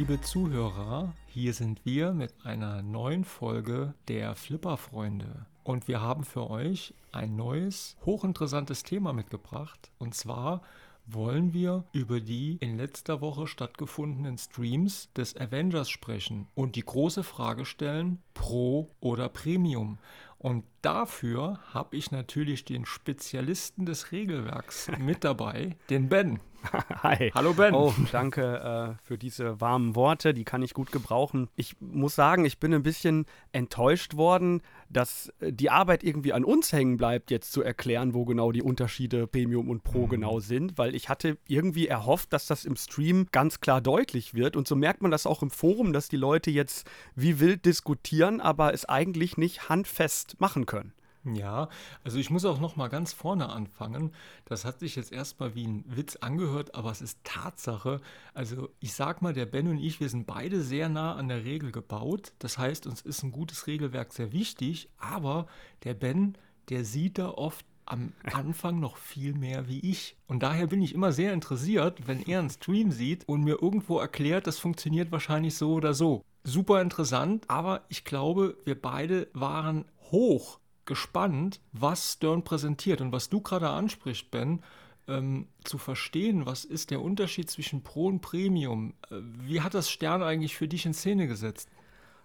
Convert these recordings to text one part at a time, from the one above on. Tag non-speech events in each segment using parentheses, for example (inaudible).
Liebe Zuhörer, hier sind wir mit einer neuen Folge der Flipper-Freunde. Und wir haben für euch ein neues, hochinteressantes Thema mitgebracht. Und zwar wollen wir über die in letzter Woche stattgefundenen Streams des Avengers sprechen und die große Frage stellen, Pro oder Premium. Und dafür habe ich natürlich den Spezialisten des Regelwerks (laughs) mit dabei, den Ben. (laughs) Hi. Hallo Ben. Oh, danke äh, für diese warmen Worte, die kann ich gut gebrauchen. Ich muss sagen, ich bin ein bisschen enttäuscht worden, dass äh, die Arbeit irgendwie an uns hängen bleibt, jetzt zu erklären, wo genau die Unterschiede Premium und Pro mhm. genau sind, weil ich hatte irgendwie erhofft, dass das im Stream ganz klar deutlich wird und so merkt man das auch im Forum, dass die Leute jetzt wie wild diskutieren, aber es eigentlich nicht handfest machen können. Ja, also ich muss auch noch mal ganz vorne anfangen. Das hat sich jetzt erstmal wie ein Witz angehört, aber es ist Tatsache. Also ich sag mal, der Ben und ich, wir sind beide sehr nah an der Regel gebaut. Das heißt, uns ist ein gutes Regelwerk sehr wichtig, aber der Ben, der sieht da oft am Anfang noch viel mehr wie ich. Und daher bin ich immer sehr interessiert, wenn er einen Stream sieht und mir irgendwo erklärt, das funktioniert wahrscheinlich so oder so. Super interessant, aber ich glaube, wir beide waren hoch gespannt, was Stern präsentiert und was du gerade ansprichst, Ben. Ähm, zu verstehen, was ist der Unterschied zwischen Pro und Premium? Äh, wie hat das Stern eigentlich für dich in Szene gesetzt?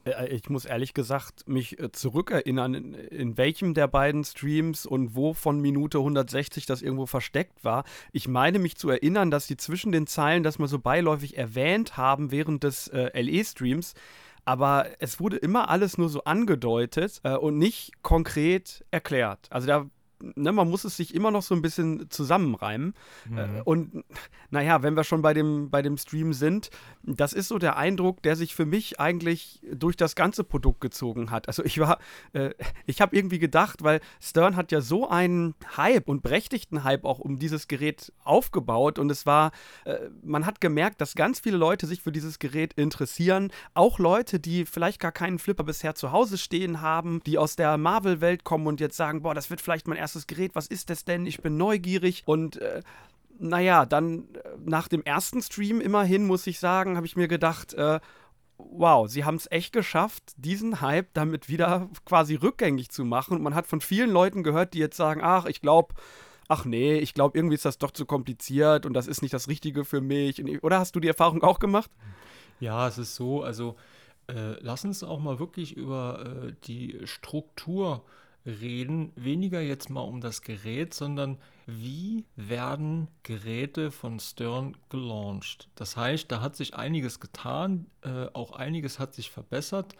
Äh, ich muss ehrlich gesagt mich äh, zurückerinnern, in, in, welchem der beiden Streams und wo von Minute 160 das irgendwo versteckt war. Ich meine mich zu erinnern, dass sie zwischen den Zeilen das mal so beiläufig erwähnt haben während des äh, LE-Streams aber es wurde immer alles nur so angedeutet äh, und nicht konkret erklärt. Also da ne, man muss es sich immer noch so ein bisschen zusammenreimen. Mhm. Äh, und naja, wenn wir schon bei dem, bei dem Stream sind, das ist so der Eindruck, der sich für mich eigentlich durch das ganze Produkt gezogen hat. Also ich war, äh, ich habe irgendwie gedacht, weil Stern hat ja so einen Hype und berechtigten Hype auch um dieses Gerät aufgebaut und es war, äh, man hat gemerkt, dass ganz viele Leute sich für dieses Gerät interessieren. Auch Leute, die vielleicht gar keinen Flipper bisher zu Hause stehen haben, die aus der Marvel-Welt kommen und jetzt sagen, boah, das wird vielleicht mein erstes Gerät, was ist das denn? Ich bin neugierig und äh, naja, dann äh, nach dem ersten Stream immerhin, muss ich sagen, habe ich mir gedacht, äh, wow, sie haben es echt geschafft, diesen Hype damit wieder quasi rückgängig zu machen. Und man hat von vielen Leuten gehört, die jetzt sagen, ach, ich glaube, ach nee, ich glaube, irgendwie ist das doch zu kompliziert und das ist nicht das Richtige für mich. Oder hast du die Erfahrung auch gemacht? Ja, es ist so, also äh, lass uns auch mal wirklich über äh, die Struktur äh, reden, weniger jetzt mal um das Gerät, sondern wie werden Geräte von Stern gelauncht. Das heißt, da hat sich einiges getan, äh, auch einiges hat sich verbessert.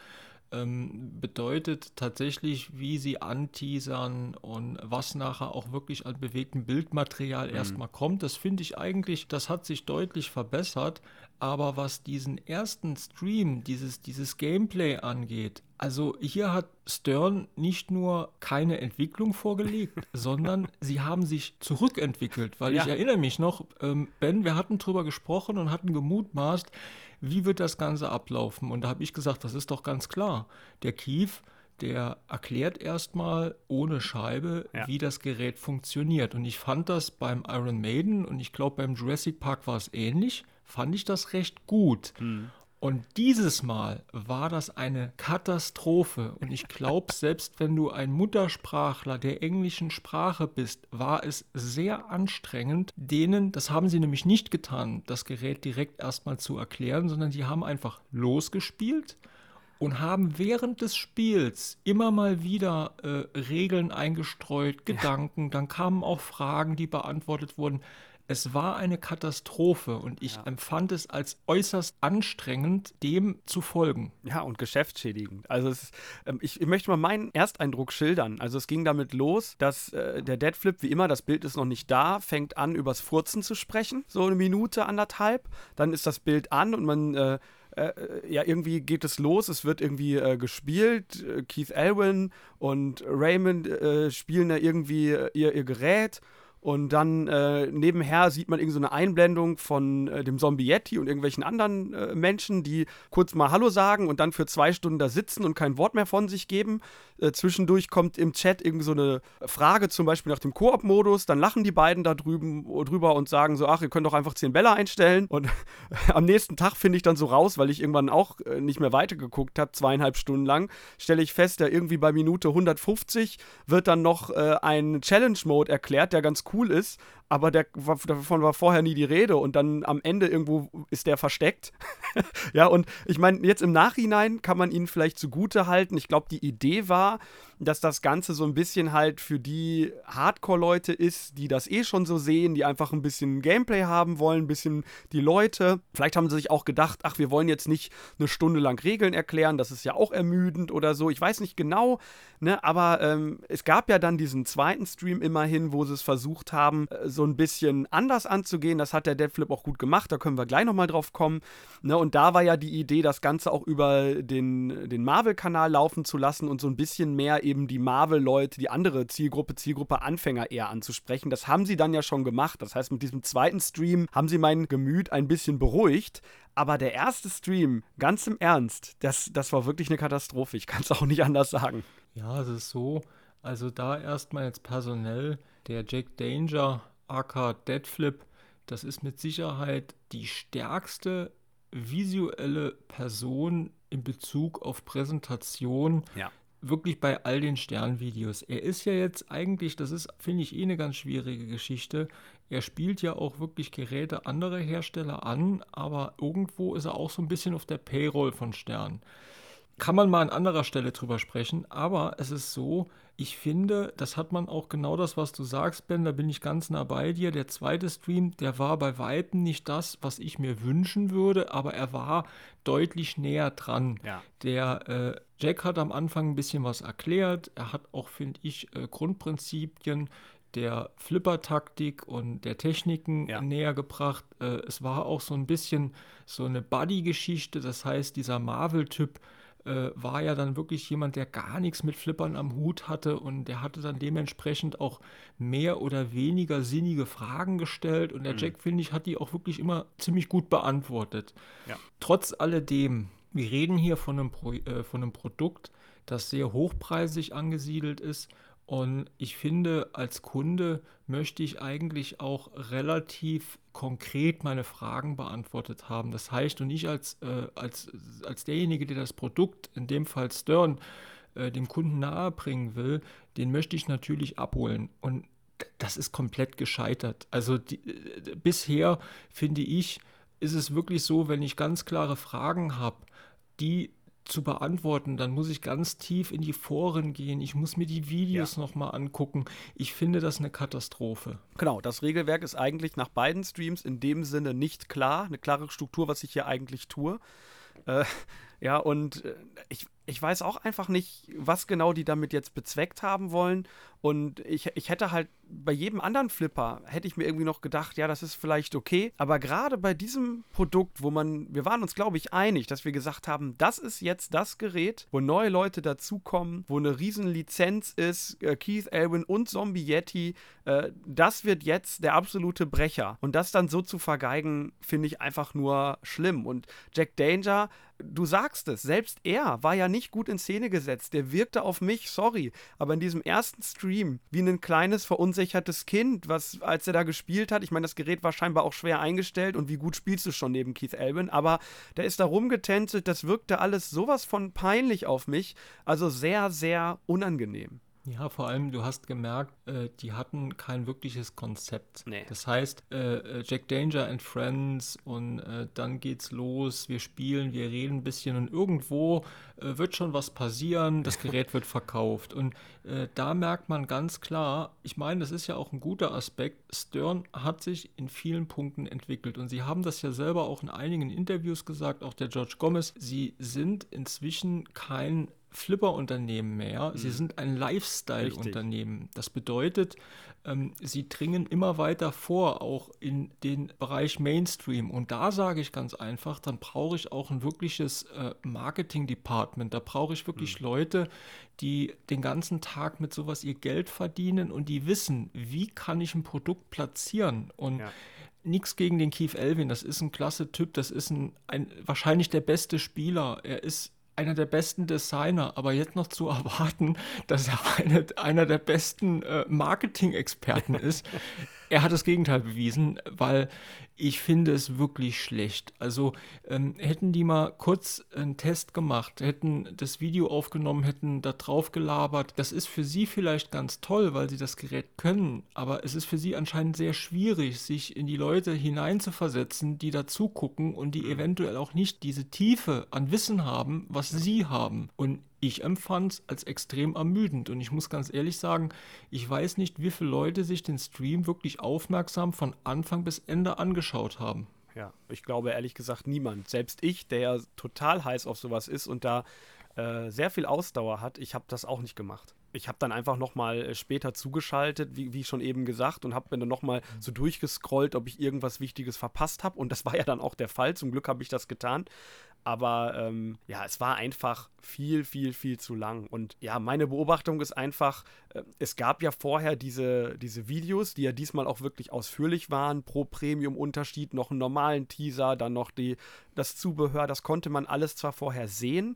Ähm, bedeutet tatsächlich, wie sie anteasern und was nachher auch wirklich an bewegtem Bildmaterial mhm. erstmal kommt. Das finde ich eigentlich, das hat sich deutlich verbessert. Aber was diesen ersten Stream, dieses, dieses Gameplay angeht, also hier hat Stern nicht nur keine Entwicklung vorgelegt, (laughs) sondern sie haben sich zurückentwickelt. Weil ja. ich erinnere mich noch, ähm, Ben, wir hatten drüber gesprochen und hatten gemutmaßt, wie wird das Ganze ablaufen? Und da habe ich gesagt, das ist doch ganz klar. Der Kief, der erklärt erstmal ohne Scheibe, ja. wie das Gerät funktioniert. Und ich fand das beim Iron Maiden und ich glaube beim Jurassic Park war es ähnlich fand ich das recht gut. Mhm. Und dieses Mal war das eine Katastrophe. Und ich glaube, (laughs) selbst wenn du ein Muttersprachler der englischen Sprache bist, war es sehr anstrengend, denen, das haben sie nämlich nicht getan, das Gerät direkt erstmal zu erklären, sondern die haben einfach losgespielt und haben während des Spiels immer mal wieder äh, Regeln eingestreut, Gedanken, ja. dann kamen auch Fragen, die beantwortet wurden. Es war eine Katastrophe und ich ja. empfand es als äußerst anstrengend, dem zu folgen. Ja, und geschäftsschädigend. Also ist, ähm, ich, ich, möchte mal meinen Ersteindruck schildern. Also es ging damit los, dass äh, der Deadflip, wie immer, das Bild ist noch nicht da, fängt an, übers Furzen zu sprechen, so eine Minute, anderthalb. Dann ist das Bild an und man äh, äh, ja, irgendwie geht es los, es wird irgendwie äh, gespielt. Keith Elwin und Raymond äh, spielen da irgendwie äh, ihr, ihr Gerät Und dann äh, nebenher sieht man irgendeine so Einblendung von äh, dem Zombie Yeti und irgendwelchen anderen äh, Menschen, die kurz mal Hallo sagen und dann für zwei Stunden da sitzen und kein Wort mehr von sich geben. Äh, zwischendurch kommt im Chat irgendwie so eine Frage, zum Beispiel nach dem Koop-Modus. Dann lachen die beiden da drüben drüber und sagen so, ach, ihr könnt doch einfach 10 Bälle einstellen. Und (laughs) am nächsten Tag finde ich dann so raus, weil ich irgendwann auch äh, nicht mehr weitergeguckt habe, zweieinhalb Stunden lang, stelle ich fest, ja irgendwie bei Minute 150 wird dann noch äh, ein Challenge-Mode erklärt, der ganz cool ist, aber der, davon war vorher nie die Rede und dann am Ende irgendwo ist der versteckt. (laughs) ja, und ich meine, jetzt im Nachhinein kann man ihn vielleicht zugute halten. Ich glaube, die Idee war, dass das Ganze so ein bisschen halt für die Hardcore-Leute ist, die das eh schon so sehen, die einfach ein bisschen Gameplay haben wollen, ein bisschen die Leute. Vielleicht haben sie sich auch gedacht, ach, wir wollen jetzt nicht eine Stunde lang Regeln erklären, das ist ja auch ermüdend oder so. Ich weiß nicht genau, ne, aber ähm, es gab ja dann diesen zweiten Stream immerhin, wo sie es versucht haben, äh, so ein bisschen anders anzugehen. Das hat der Deadflip auch gut gemacht, da können wir gleich nochmal drauf kommen. Ne, und da war ja die Idee, das Ganze auch über den, den Marvel-Kanal laufen zu lassen und so ein bisschen mehr eben die Marvel-Leute, die andere Zielgruppe, Zielgruppe Anfänger eher anzusprechen. Das haben sie dann ja schon gemacht. Das heißt, mit diesem zweiten Stream haben sie mein Gemüt ein bisschen beruhigt. Aber der erste Stream, ganz im Ernst, das, das war wirklich eine Katastrophe. Ich kann es auch nicht anders sagen. Ja, es ist so. Also da erstmal jetzt personell, der Jack Danger, aka Deadflip, das ist mit Sicherheit die stärkste visuelle Person in Bezug auf Präsentation, ja wirklich bei all den Sternvideos. Er ist ja jetzt eigentlich, das ist, finde ich, eh eine ganz schwierige Geschichte. Er spielt ja auch wirklich Geräte anderer Hersteller an, aber irgendwo ist er auch so ein bisschen auf der Payroll von Stern. Kann man mal an anderer Stelle drüber sprechen, aber es ist so, ich finde, das hat man auch genau das, was du sagst, Ben, da bin ich ganz nah bei dir. Der zweite Stream, der war bei Weitem nicht das, was ich mir wünschen würde, aber er war deutlich näher dran. Ja. Der äh, Jack hat am Anfang ein bisschen was erklärt. Er hat auch, finde ich, äh, Grundprinzipien der Flipper-Taktik und der Techniken ja. näher gebracht. Äh, es war auch so ein bisschen so eine Buddy-Geschichte, das heißt, dieser Marvel-Typ äh, war ja dann wirklich jemand, der gar nichts mit Flippern am Hut hatte und der hatte dann dementsprechend auch mehr oder weniger sinnige Fragen gestellt und der mhm. Jack, finde ich, hat die auch wirklich immer ziemlich gut beantwortet. Ja. Trotz alledem, wir reden hier von einem, Pro, äh, von einem Produkt, das sehr hochpreisig angesiedelt ist und ich finde, als Kunde möchte ich eigentlich auch relativ konkret meine Fragen beantwortet haben. Das heißt, und ich als, äh, als, als derjenige, der das Produkt, in dem Fall Stern, äh, dem Kunden nahebringen will, den möchte ich natürlich abholen. Und das ist komplett gescheitert. Also die, äh, bisher finde ich, ist es wirklich so, wenn ich ganz klare Fragen habe, die zu beantworten, dann muss ich ganz tief in die Foren gehen. Ich muss mir die Videos ja. nochmal angucken. Ich finde das eine Katastrophe. Genau, das Regelwerk ist eigentlich nach beiden Streams in dem Sinne nicht klar. Eine klare Struktur, was ich hier eigentlich tue. Äh, ja, und äh, ich, ich weiß auch einfach nicht, was genau die damit jetzt bezweckt haben wollen. Und ich, ich hätte halt bei jedem anderen Flipper, hätte ich mir irgendwie noch gedacht, ja, das ist vielleicht okay. Aber gerade bei diesem Produkt, wo man, wir waren uns, glaube ich, einig, dass wir gesagt haben, das ist jetzt das Gerät, wo neue Leute dazukommen, wo eine riesen Lizenz ist, äh, Keith Elwin und Zombie Yeti, äh, das wird jetzt der absolute Brecher. Und das dann so zu vergeigen, finde ich einfach nur schlimm. Und Jack Danger, du sagst es, selbst er war ja nicht gut in Szene gesetzt. Der wirkte auf mich, sorry, aber in diesem ersten Stream wie ein kleines, verunsichertes Kind, was, als er da gespielt hat, ich meine, das Gerät war scheinbar auch schwer eingestellt und wie gut spielst du schon neben Keith Albin, aber der ist da rumgetänzelt, das wirkte alles sowas von peinlich auf mich, also sehr, sehr unangenehm. Ja, vor allem, du hast gemerkt, äh, die hatten kein wirkliches Konzept. Nee. Das heißt, äh, äh, Jack Danger and Friends und äh, dann geht's los, wir spielen, wir reden ein bisschen und irgendwo äh, wird schon was passieren, das Gerät wird verkauft. Und äh, da merkt man ganz klar, ich meine, das ist ja auch ein guter Aspekt, Stern hat sich in vielen Punkten entwickelt und sie haben das ja selber auch in einigen Interviews gesagt, auch der George Gomez, sie sind inzwischen kein Flipper-Unternehmen mehr, mhm. sie sind ein Lifestyle-Unternehmen. Das bedeutet, ähm, sie dringen immer weiter vor, auch in den Bereich Mainstream. Und da sage ich ganz einfach, dann brauche ich auch ein wirkliches äh, Marketing-Department. Da brauche ich wirklich mhm. Leute, die den ganzen Tag mit sowas ihr Geld verdienen und die wissen, wie kann ich ein Produkt platzieren. Und ja nichts gegen den Keith Elvin, das ist ein klasse Typ, das ist ein, ein, wahrscheinlich der beste Spieler. Er ist einer der besten Designer, aber jetzt noch zu erwarten, dass er eine, einer der besten äh, Marketing-Experten (laughs) ist, er hat das Gegenteil bewiesen, weil ich finde es wirklich schlecht. Also ähm, hätten die mal kurz einen Test gemacht, hätten das Video aufgenommen, hätten da drauf gelabert. Das ist für sie vielleicht ganz toll, weil sie das Gerät können, aber es ist für sie anscheinend sehr schwierig, sich in die Leute hineinzuversetzen, die da zugucken und die mhm. eventuell auch nicht diese Tiefe an Wissen haben, was sie haben. Und ich empfand es als extrem ermüdend und ich muss ganz ehrlich sagen, ich weiß nicht, wie viele Leute sich den Stream wirklich aufmerksam von Anfang bis Ende angeschaut haben. Ja, ich glaube ehrlich gesagt niemand. Selbst ich, der ja total heiß auf sowas ist und da äh, sehr viel Ausdauer hat, ich habe das auch nicht gemacht. Ich habe dann einfach nochmal äh, später zugeschaltet, wie, wie schon eben gesagt, und habe mir dann nochmal mhm. so durchgescrollt, ob ich irgendwas Wichtiges verpasst habe. Und das war ja dann auch der Fall. Zum Glück habe ich das getan. Aber ähm, ja, es war einfach viel, viel, viel zu lang. Und ja, meine Beobachtung ist einfach, äh, es gab ja vorher diese, diese Videos, die ja diesmal auch wirklich ausführlich waren, pro Premium-Unterschied, noch einen normalen Teaser, dann noch die, das Zubehör, das konnte man alles zwar vorher sehen,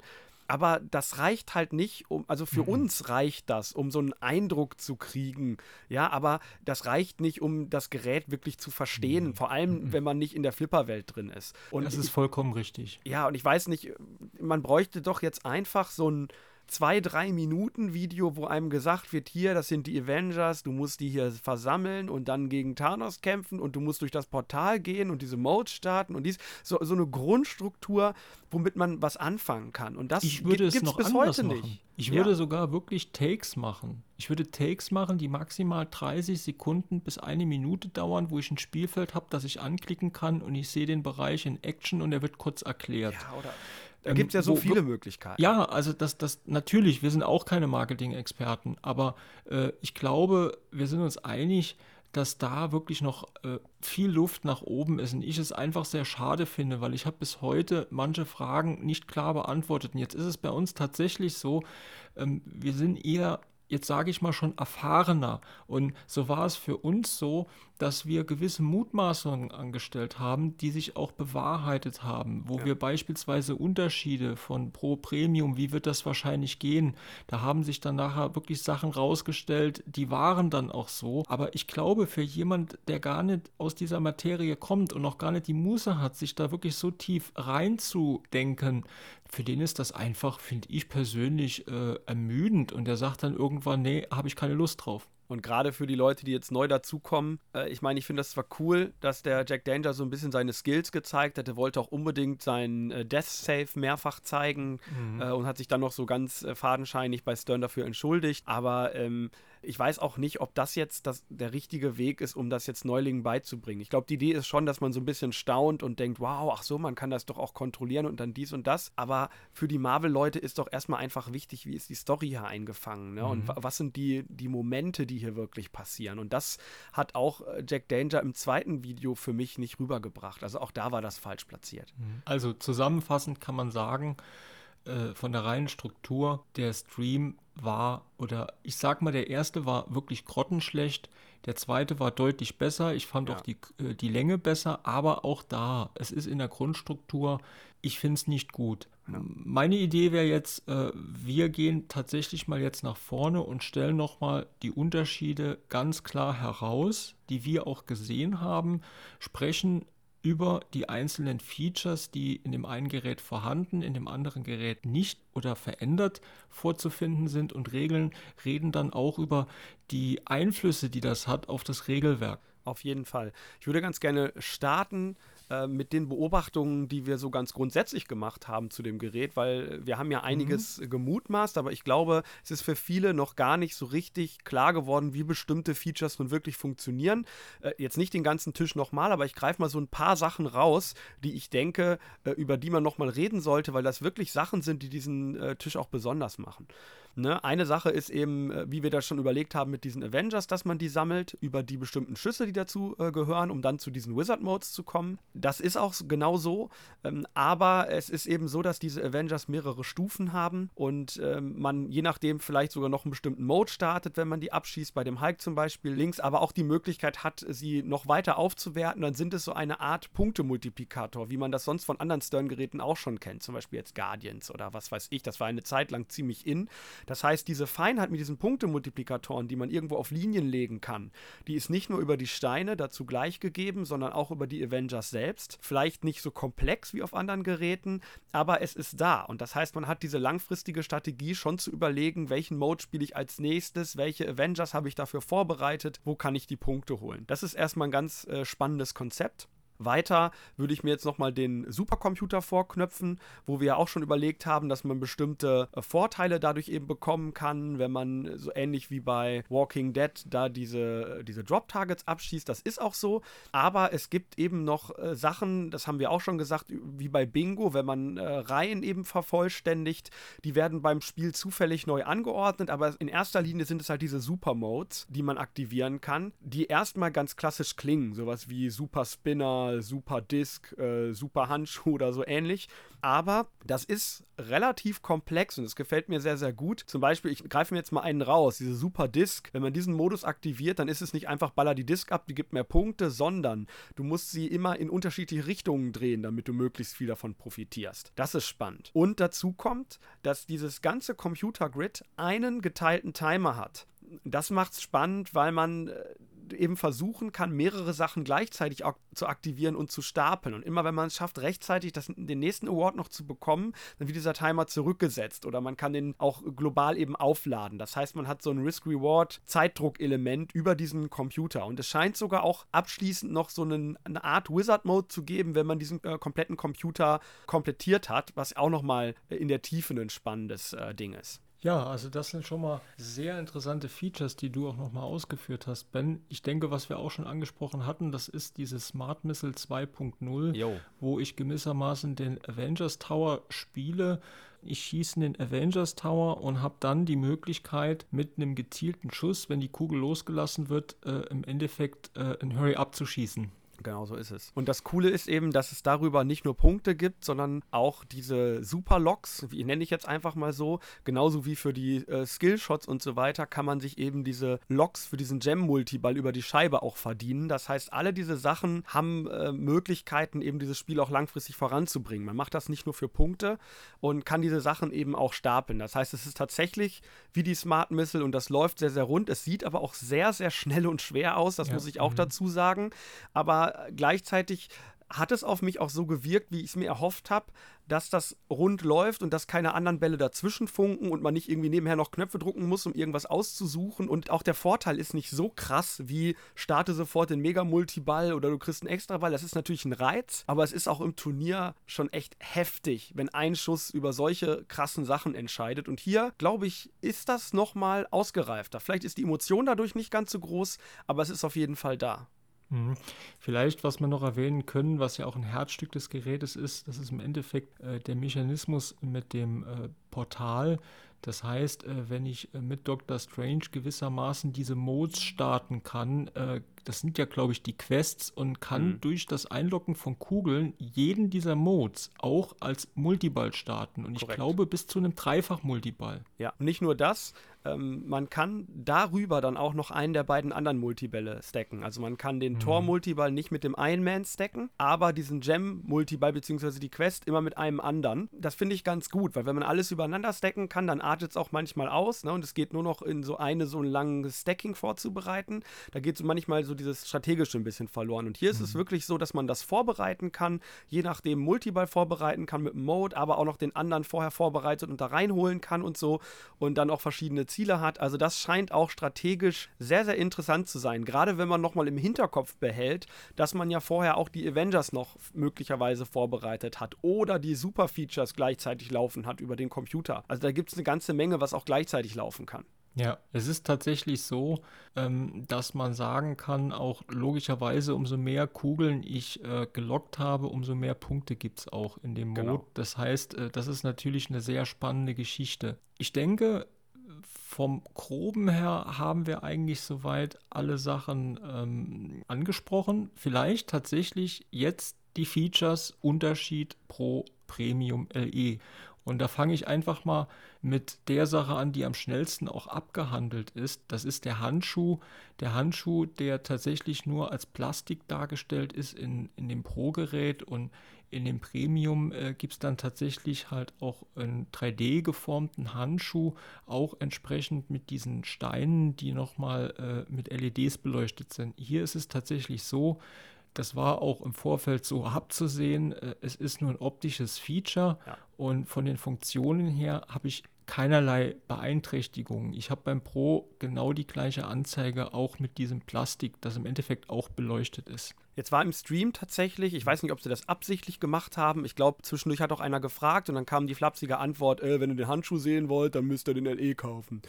aber das reicht halt nicht, um, also für mhm. uns reicht das, um so einen Eindruck zu kriegen. Ja, aber das reicht nicht, um das Gerät wirklich zu verstehen, mhm. vor allem, mhm. wenn man nicht in der Flipper-Welt drin ist. Und das ist ich, vollkommen richtig. Ja, und ich weiß nicht, man bräuchte doch jetzt einfach so ein zwei, drei Minuten Video, wo einem gesagt wird, hier, das sind die Avengers, du musst die hier versammeln und dann gegen Thanos kämpfen und du musst durch das Portal gehen und diese Modes starten und dies, so, so eine Grundstruktur, womit man was anfangen kann. Und das ich würde es noch bis heute machen. nicht. Ich würde ja. sogar wirklich Takes machen. Ich würde Takes machen, die maximal 30 Sekunden bis eine Minute dauern, wo ich ein Spielfeld habe, das ich anklicken kann und ich sehe den Bereich in Action und er wird kurz erklärt. Ja, oder da gibt es ja so wo, viele Möglichkeiten. Ja, also das, das natürlich, wir sind auch keine Marketing-Experten, aber äh, ich glaube, wir sind uns einig, dass da wirklich noch äh, viel Luft nach oben ist und ich es einfach sehr schade finde, weil ich habe bis heute manche Fragen nicht klar beantwortet. Und jetzt ist es bei uns tatsächlich so, ähm, wir sind eher jetzt sage ich mal schon erfahrener. Und so war es für uns so, dass wir gewisse Mutmaßungen angestellt haben, die sich auch bewahrheitet haben, wo ja. wir beispielsweise Unterschiede von Pro Premium, wie wird das wahrscheinlich gehen, da haben sich dann nachher wirklich Sachen rausgestellt, die waren dann auch so. Aber ich glaube, für jemand, der gar nicht aus dieser Materie kommt und noch gar nicht die Muße hat, sich da wirklich so tief reinzudenken, für den ist das einfach, finde ich persönlich, äh, ermüdend. Und der sagt dann irgendwann, nee, habe ich keine Lust drauf. Und gerade für die Leute, die jetzt neu dazukommen, äh, ich meine, ich finde das zwar cool, dass der Jack Danger so ein bisschen seine Skills gezeigt hat. Er wollte auch unbedingt seinen äh, Death Save mehrfach zeigen mhm. äh, und hat sich dann noch so ganz äh, fadenscheinig bei Stern dafür entschuldigt. Aber ähm, ich weiß auch nicht, ob das jetzt das, der richtige Weg ist, um das jetzt Neulingen beizubringen. Ich glaube, die Idee ist schon, dass man so ein bisschen staunt und denkt, wow, ach so, man kann das doch auch kontrollieren und dann dies und das. Aber für die Marvel-Leute ist doch erstmal einfach wichtig, wie ist die Story hier eingefangen ne? Mhm. und was sind die, die Momente, die hier wirklich passieren. Und das hat auch äh, Jack Danger im zweiten Video für mich nicht rübergebracht. Also auch da war das falsch platziert. Mhm. Also zusammenfassend kann man sagen, äh, von der reinen Struktur, der Stream war, oder ich sag mal, der erste war wirklich grottenschlecht, der zweite war deutlich besser, ich fand ja. auch die, äh, die Länge besser, aber auch da, es ist in der Grundstruktur, ich finde es nicht gut. Ja. Meine Idee wäre jetzt, äh, wir gehen tatsächlich mal jetzt nach vorne und stellen nochmal die Unterschiede ganz klar heraus, die wir auch gesehen haben, sprechen über die einzelnen Features, die in dem einen Gerät vorhanden, in dem anderen Gerät nicht oder verändert vorzufinden sind und Regeln reden dann auch über die Einflüsse, die das hat auf das Regelwerk. auf jeden Fall. Ich würde ganz gerne starten äh, mit den Beobachtungen, die wir so ganz grundsätzlich gemacht haben zu dem Gerät, weil wir haben ja einiges mhm. gemutmaßt, aber ich glaube, es ist für viele noch gar nicht so richtig klar geworden, wie bestimmte Features nun wirklich funktionieren. Äh, jetzt nicht den ganzen Tisch nochmal, aber ich greife mal so ein paar Sachen raus, die ich denke, äh, über die man nochmal reden sollte, weil das wirklich Sachen sind, die diesen äh, Tisch auch besonders machen. Ne? Eine Sache ist eben, äh, wie wir das schon überlegt haben mit diesen Avengers, dass man die sammelt über die bestimmten Schüsse, die dazu äh, gehören, um dann zu diesen Wizard-Modes zu kommen. Das ist auch genau so, ähm, aber es ist eben so, dass diese Avengers mehrere Stufen haben und ähm, man je nachdem vielleicht sogar noch einen bestimmten Mode startet, wenn man die abschießt, bei dem Hulk zum Beispiel links, aber auch die Möglichkeit hat, sie noch weiter aufzuwerten. Dann sind es so eine Art Punktemultiplikator, wie man das sonst von anderen Stern-Geräten auch schon kennt, zum Beispiel jetzt Guardians oder was weiß ich. Das war eine Zeit lang ziemlich in. Das heißt, diese Feinheit mit diesen Punktemultiplikatoren, die man irgendwo auf Linien legen kann, die ist nicht nur über die Steine dazu gleichgegeben, sondern auch über die Avengers selbst. Vielleicht nicht so komplex wie auf anderen Geräten, aber es ist da. Und das heißt, man hat diese langfristige Strategie schon zu überlegen, welchen Mode spiele ich als nächstes, welche Avengers habe ich dafür vorbereitet, wo kann ich die Punkte holen. Das ist erstmal ein ganz äh, spannendes Konzept. Weiter würde ich mir jetzt nochmal den Supercomputer vorknöpfen, wo wir ja auch schon überlegt haben, dass man bestimmte äh, Vorteile dadurch eben bekommen kann, wenn man so ähnlich wie bei Walking Dead da diese, diese Drop-Targets abschießt. Das ist auch so. Aber es gibt eben noch äh, Sachen, das haben wir auch schon gesagt, wie bei Bingo, wenn man äh, Reihen eben vervollständigt, die werden beim Spiel zufällig neu angeordnet, aber in erster Linie sind es halt diese Super-Modes, die man aktivieren kann, die erstmal ganz klassisch klingen. Sowas wie Super Spinner, Super Disk, äh, Super Handschuh oder so ähnlich. Aber das ist relativ komplex und es gefällt mir sehr, sehr gut. Zum Beispiel, ich greife mir jetzt mal einen raus, diese Super Disk. Wenn man diesen Modus aktiviert, dann ist es nicht einfach baller die Disk ab, die gibt mehr Punkte, sondern du musst sie immer in unterschiedliche Richtungen drehen, damit du möglichst viel davon profitierst. Das ist spannend. Und dazu kommt, dass dieses ganze Computer-Grid einen geteilten Timer hat das macht es spannend, weil man äh, eben versuchen kann, mehrere Sachen gleichzeitig zu aktivieren und zu stapeln. Und immer wenn man es schafft, rechtzeitig das, den nächsten Award noch zu bekommen, dann wird dieser Timer zurückgesetzt oder man kann den auch global eben aufladen. Das heißt, man hat so ein Risk-Reward-Zeitdruck-Element über diesen Computer. Und es scheint sogar auch abschließend noch so einen, eine Art Wizard-Mode zu geben, wenn man diesen äh, kompletten Computer komplettiert hat, was auch nochmal in der Tiefe ein spannendes äh, Ding ist. Ja, also das sind schon mal sehr interessante Features, die du auch nochmal ausgeführt hast, Ben. Ich denke, was wir auch schon angesprochen hatten, das ist dieses Smart Missile 2.0, wo ich gewissermaßen den Avengers Tower spiele. Ich schieße in den Avengers Tower und habe dann die Möglichkeit, mit einem gezielten Schuss, wenn die Kugel losgelassen wird, äh, im Endeffekt äh, ein Hurry-Up zu schießen. Genau so ist es. Und das Coole ist eben, dass es darüber nicht nur Punkte gibt, sondern auch diese Super-Locks, wie nenne ich jetzt einfach mal so, genauso wie für die äh, Skillshots und so weiter, kann man sich eben diese Locks für diesen Gem-Multiball über die Scheibe auch verdienen. Das heißt, alle diese Sachen haben äh, Möglichkeiten, eben dieses Spiel auch langfristig voranzubringen. Man macht das nicht nur für Punkte und kann diese Sachen eben auch stapeln. Das heißt, es ist tatsächlich wie die Smart Missile und das läuft sehr, sehr rund. Es sieht aber auch sehr, sehr schnell und schwer aus, das ja. muss ich auch mhm. dazu sagen. Aber gleichzeitig hat es auf mich auch so gewirkt, wie ich es mir erhofft habe, dass das rund läuft und dass keine anderen Bälle dazwischen funken und man nicht irgendwie nebenher noch Knöpfe drucken muss, um irgendwas auszusuchen. Und auch der Vorteil ist nicht so krass wie starte sofort den Mega-Multiball oder du kriegst einen Extraball. Das ist natürlich ein Reiz, aber es ist auch im Turnier schon echt heftig, wenn ein Schuss über solche krassen Sachen entscheidet. Und hier, glaube ich, ist das nochmal ausgereifter. Vielleicht ist die Emotion dadurch nicht ganz so groß, aber es ist auf jeden Fall da. Mhm. Vielleicht, was wir noch erwähnen können, was ja auch ein Herzstück des Gerätes ist, das ist im Endeffekt äh, der Mechanismus mit dem äh, Portal. Das heißt, äh, wenn ich äh, mit Dr. Strange gewissermaßen diese Modes starten kann, äh, das sind ja, glaube ich, die Quests und kann mhm. durch das Einloggen von Kugeln jeden dieser Modes auch als Multiball starten. Und Korrekt. ich glaube, bis zu einem Dreifach-Multiball. Ja, nicht nur das, ähm, man kann darüber dann auch noch einen der beiden anderen Multibälle stacken. Also man kann den mhm. Tor-Multiball nicht mit dem Iron-Man stacken, aber diesen Gem-Multiball bzw. die Quest immer mit einem anderen. Das finde ich ganz gut, weil wenn man alles übereinander stacken kann, dann artet es auch manchmal aus ne? und es geht nur noch in so eine so ein langes Stacking vorzubereiten. Da geht es manchmal so dieses strategische ein bisschen verloren. Und hier mhm. ist es mhm. wirklich so, dass man das vorbereiten kann, je nachdem Multiball vorbereiten kann mit dem Mode, aber auch noch den anderen vorher vorbereitet und da reinholen kann und so und dann auch verschiedene Ziele Ziele hat. Also das scheint auch strategisch sehr, sehr interessant zu sein. Gerade wenn man nochmal im Hinterkopf behält, dass man ja vorher auch die Avengers noch möglicherweise vorbereitet hat oder die Super-Features gleichzeitig laufen hat über den Computer. Also da gibt es eine ganze Menge, was auch gleichzeitig laufen kann. Ja, es ist tatsächlich so, ähm, dass man sagen kann, auch logischerweise, umso mehr Kugeln ich äh, gelockt habe, umso mehr Punkte gibt es auch in dem Mode. Genau. Das heißt, äh, das ist natürlich eine sehr spannende Geschichte. Ich denke, vom Groben her haben wir eigentlich soweit alle Sachen ähm, angesprochen. Vielleicht tatsächlich jetzt die Features Unterschied pro Premium LE. Und da fange ich einfach mal mit der Sache an, die am schnellsten auch abgehandelt ist. Das ist der Handschuh. Der Handschuh, der tatsächlich nur als Plastik dargestellt ist in, in dem Pro-Gerät und in dem Premium äh, gibt es dann tatsächlich halt auch einen 3D geformten Handschuh, auch entsprechend mit diesen Steinen, die nochmal äh, mit LEDs beleuchtet sind. Hier ist es tatsächlich so, das war auch im Vorfeld so abzusehen. Äh, es ist nur ein optisches Feature ja. und von den Funktionen her habe ich keinerlei Beeinträchtigungen. Ich habe beim Pro genau die gleiche Anzeige, auch mit diesem Plastik, das im Endeffekt auch beleuchtet ist. Jetzt war im Stream tatsächlich, ich weiß nicht, ob sie das absichtlich gemacht haben. Ich glaube, zwischendurch hat auch einer gefragt und dann kam die flapsige Antwort: äh, Wenn ihr den Handschuh sehen wollt, dann müsst ihr den LE kaufen.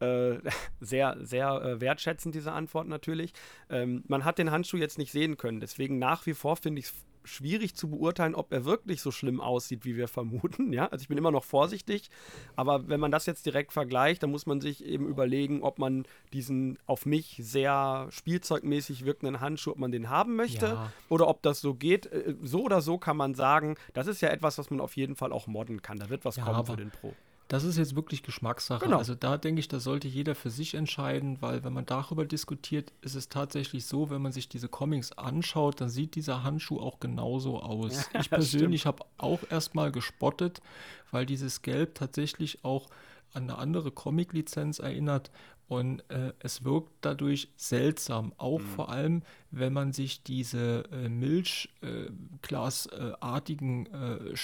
Äh, (laughs) sehr, sehr äh, wertschätzend, diese Antwort natürlich. Ähm, man hat den Handschuh jetzt nicht sehen können. Deswegen nach wie vor finde ich es schwierig zu beurteilen, ob er wirklich so schlimm aussieht, wie wir vermuten. Ja, also ich bin immer noch vorsichtig, aber wenn man das jetzt direkt vergleicht, dann muss man sich eben überlegen, ob man diesen auf mich sehr spielzeugmäßig wirkenden Handschuh, ob man den haben möchte ja. oder ob das so geht. Äh, so oder so kann man sagen, das ist ja etwas, was man auf jeden Fall auch modden kann. Da wird was ja, kommen für den Pro. Das ist jetzt wirklich Geschmackssache. Genau. Also da denke ich, da sollte jeder für sich entscheiden, weil wenn man darüber diskutiert, ist es tatsächlich so, wenn man sich diese Comics anschaut, dann sieht dieser Handschuh auch genauso aus. (laughs) Ja, ich persönlich habe auch erstmal gespottet, weil dieses Gelb tatsächlich auch an eine andere Comic-Lizenz erinnert und äh, es wirkt dadurch seltsam, auch mhm. vor allem, wenn man sich diese äh, Milchglasartigen äh, äh,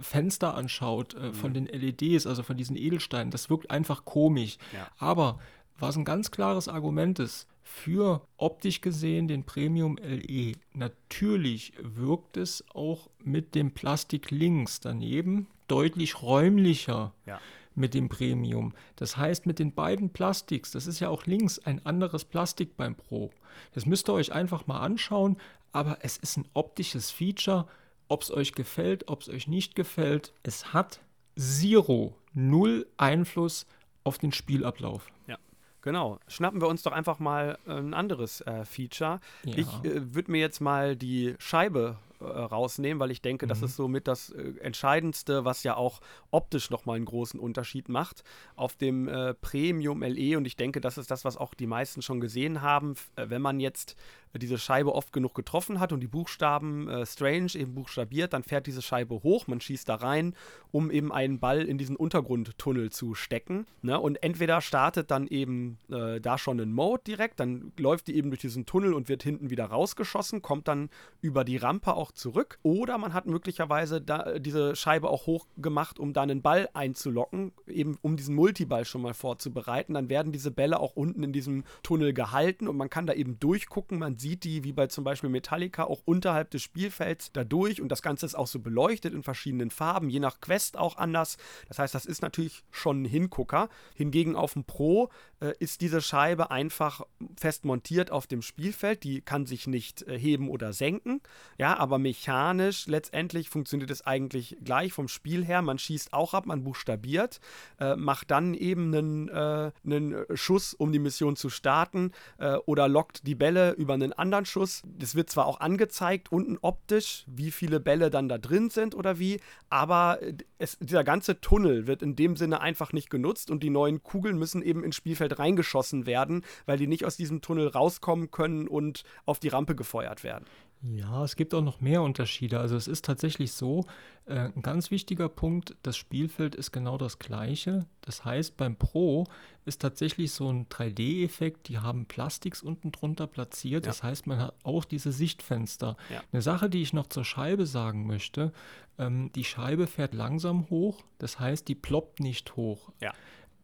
Fenster anschaut mhm. von den LEDs, also von diesen Edelsteinen. Das wirkt einfach komisch. Ja. Aber was ein ganz klares Argument ist, für optisch gesehen den Premium LE. Natürlich wirkt es auch mit dem Plastik links daneben deutlich räumlicher. Ja mit dem Premium. Das heißt, mit den beiden Plastiks, das ist ja auch links ein anderes Plastik beim Pro. Das müsst ihr euch einfach mal anschauen, aber es ist ein optisches Feature. Ob es euch gefällt, ob es euch nicht gefällt, es hat Zero, null Einfluss auf den Spielablauf. Ja. Genau. Schnappen wir uns doch einfach mal ein anderes äh, Feature. Ja. Ich äh, würde mir jetzt mal die Scheibe äh, rausnehmen, weil ich denke, mhm. das ist somit das äh, Entscheidendste, was ja auch optisch nochmal einen großen Unterschied macht auf dem äh, Premium LE. Und ich denke, das ist das, was auch die meisten schon gesehen haben. Äh, wenn man jetzt diese Scheibe oft genug getroffen hat und die Buchstaben äh, Strange eben buchstabiert, dann fährt diese Scheibe hoch, man schießt da rein, um eben einen Ball in diesen Untergrundtunnel zu stecken. Ne? Und entweder startet dann eben äh, da schon ein Mode direkt, dann läuft die eben durch diesen Tunnel und wird hinten wieder rausgeschossen, kommt dann über die Rampe auch zurück. Oder man hat möglicherweise da, diese Scheibe auch hochgemacht, um da einen Ball einzulocken, eben um diesen Multiball schon mal vorzubereiten. Dann werden diese Bälle auch unten in diesem Tunnel gehalten und man kann da eben durchgucken. Man sieht die, wie bei zum Beispiel Metallica, auch unterhalb des Spielfelds dadurch und das Ganze ist auch so beleuchtet in verschiedenen Farben, je nach Quest auch anders. Das heißt, das ist natürlich schon ein Hingucker. Hingegen auf dem Pro äh, ist diese Scheibe einfach fest montiert auf dem Spielfeld. Die kann sich nicht äh, heben oder senken. Ja, aber mechanisch letztendlich funktioniert es eigentlich gleich vom Spiel her. Man schießt auch ab, man buchstabiert, äh, macht dann eben einen, äh, einen Schuss, um die Mission zu starten äh, oder lockt die Bälle über einen anderen Schuss. Das wird zwar auch angezeigt, unten optisch, wie viele Bälle dann da drin sind oder wie, aber es, dieser ganze Tunnel wird in dem Sinne einfach nicht genutzt und die neuen Kugeln müssen eben ins Spielfeld reingeschossen werden, weil die nicht aus diesem Tunnel rauskommen können und auf die Rampe gefeuert werden. Ja, es gibt auch noch mehr Unterschiede. Also es ist tatsächlich so, äh, ein ganz wichtiger Punkt, das Spielfeld ist genau das gleiche. Das heißt, beim Pro ist tatsächlich so ein 3D-Effekt, die haben Plastiks unten drunter platziert. Ja. Das heißt, man hat auch diese Sichtfenster. Ja. Eine Sache, die ich noch zur Scheibe sagen möchte, ähm, die Scheibe fährt langsam hoch, das heißt, die ploppt nicht hoch. Ja.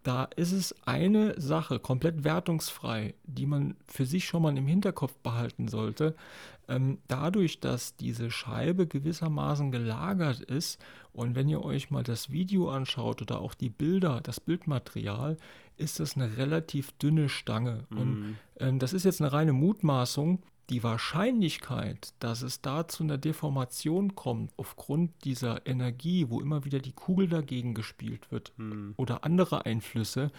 Da ist es eine Sache, komplett wertungsfrei, die man für sich schon mal im Hinterkopf behalten sollte. Ähm, dadurch, dass diese Scheibe gewissermaßen gelagert ist und wenn ihr euch mal das Video anschaut oder auch die Bilder, das Bildmaterial, ist das eine relativ dünne Stange. Mhm. Und ähm, das ist jetzt eine reine Mutmaßung die Wahrscheinlichkeit, dass es da zu einer Deformation kommt, aufgrund dieser Energie, wo immer wieder die Kugel dagegen gespielt wird hm. oder andere Einflüsse,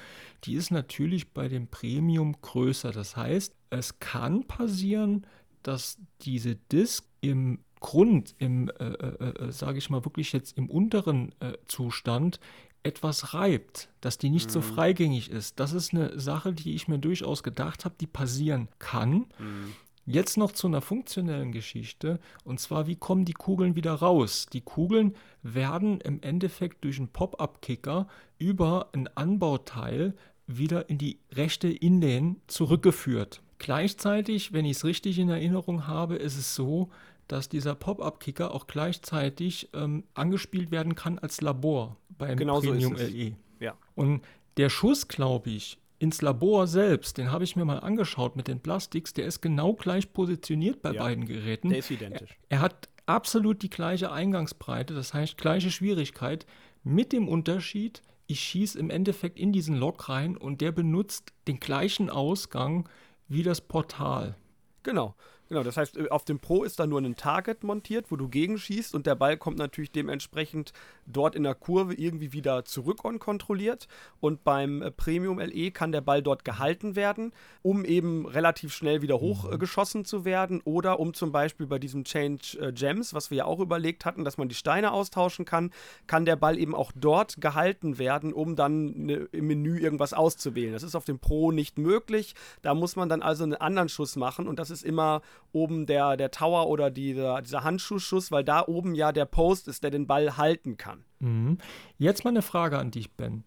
die ist natürlich bei dem Premium größer. Das heißt, es kann passieren, dass diese Disk im Grund, im, äh, äh, äh sage ich mal wirklich jetzt im unteren äh, Zustand, etwas reibt, dass die nicht mhm. so freigängig ist. Das ist eine Sache, die ich mir durchaus gedacht habe, die passieren kann. Mhm. Jetzt noch zu einer funktionellen Geschichte. Und zwar, wie kommen die Kugeln wieder raus? Die Kugeln werden im Endeffekt durch einen Pop-up-Kicker über ein Anbauteil wieder in die rechte Inlane zurückgeführt. Gleichzeitig, wenn ich es richtig in Erinnerung habe, ist es so, dass dieser Pop-up-Kicker auch gleichzeitig ähm, angespielt werden kann als Labor beim genau Premium so LE. Ja. Und der Schuss, glaube ich, ins Labor selbst, den habe ich mir mal angeschaut mit den Plastiks, der ist genau gleich positioniert bei ja, beiden Geräten. Der ist identisch. Er, er, hat absolut die gleiche Eingangsbreite, das heißt gleiche Schwierigkeit, mit dem Unterschied, ich schieße im Endeffekt in diesen Lock rein und der benutzt den gleichen Ausgang wie das Portal. Genau. Genau, das heißt, äh, auf dem Pro ist da nur ein Target montiert, wo du gegenschießt und der Ball kommt natürlich dementsprechend dort in der Kurve irgendwie wieder zurück unkontrolliert. Und beim äh, Premium LE kann der Ball dort gehalten werden, um eben relativ schnell wieder hochgeschossen mhm. zu werden oder um zum Beispiel bei diesem Change äh, Gems, was wir ja auch überlegt hatten, dass man die Steine austauschen kann, kann der Ball eben auch dort gehalten werden, um dann ne, im Menü irgendwas auszuwählen. Das ist auf dem Pro nicht möglich. Da muss man dann also einen anderen Schuss machen und das ist immer oben der, der Tower oder dieser, dieser Handschuhschuss, weil da oben ja der Post ist, der den Ball halten kann. Mhm. Jetzt mal eine Frage an dich, Ben.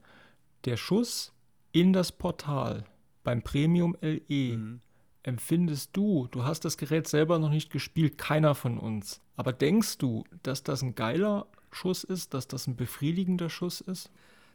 Der Schuss in das Portal beim Premium LE, mhm. empfindest du, du hast das Gerät selber noch nicht gespielt, keiner von uns, aber denkst du, dass das ein geiler Schuss ist, dass das ein befriedigender Schuss ist?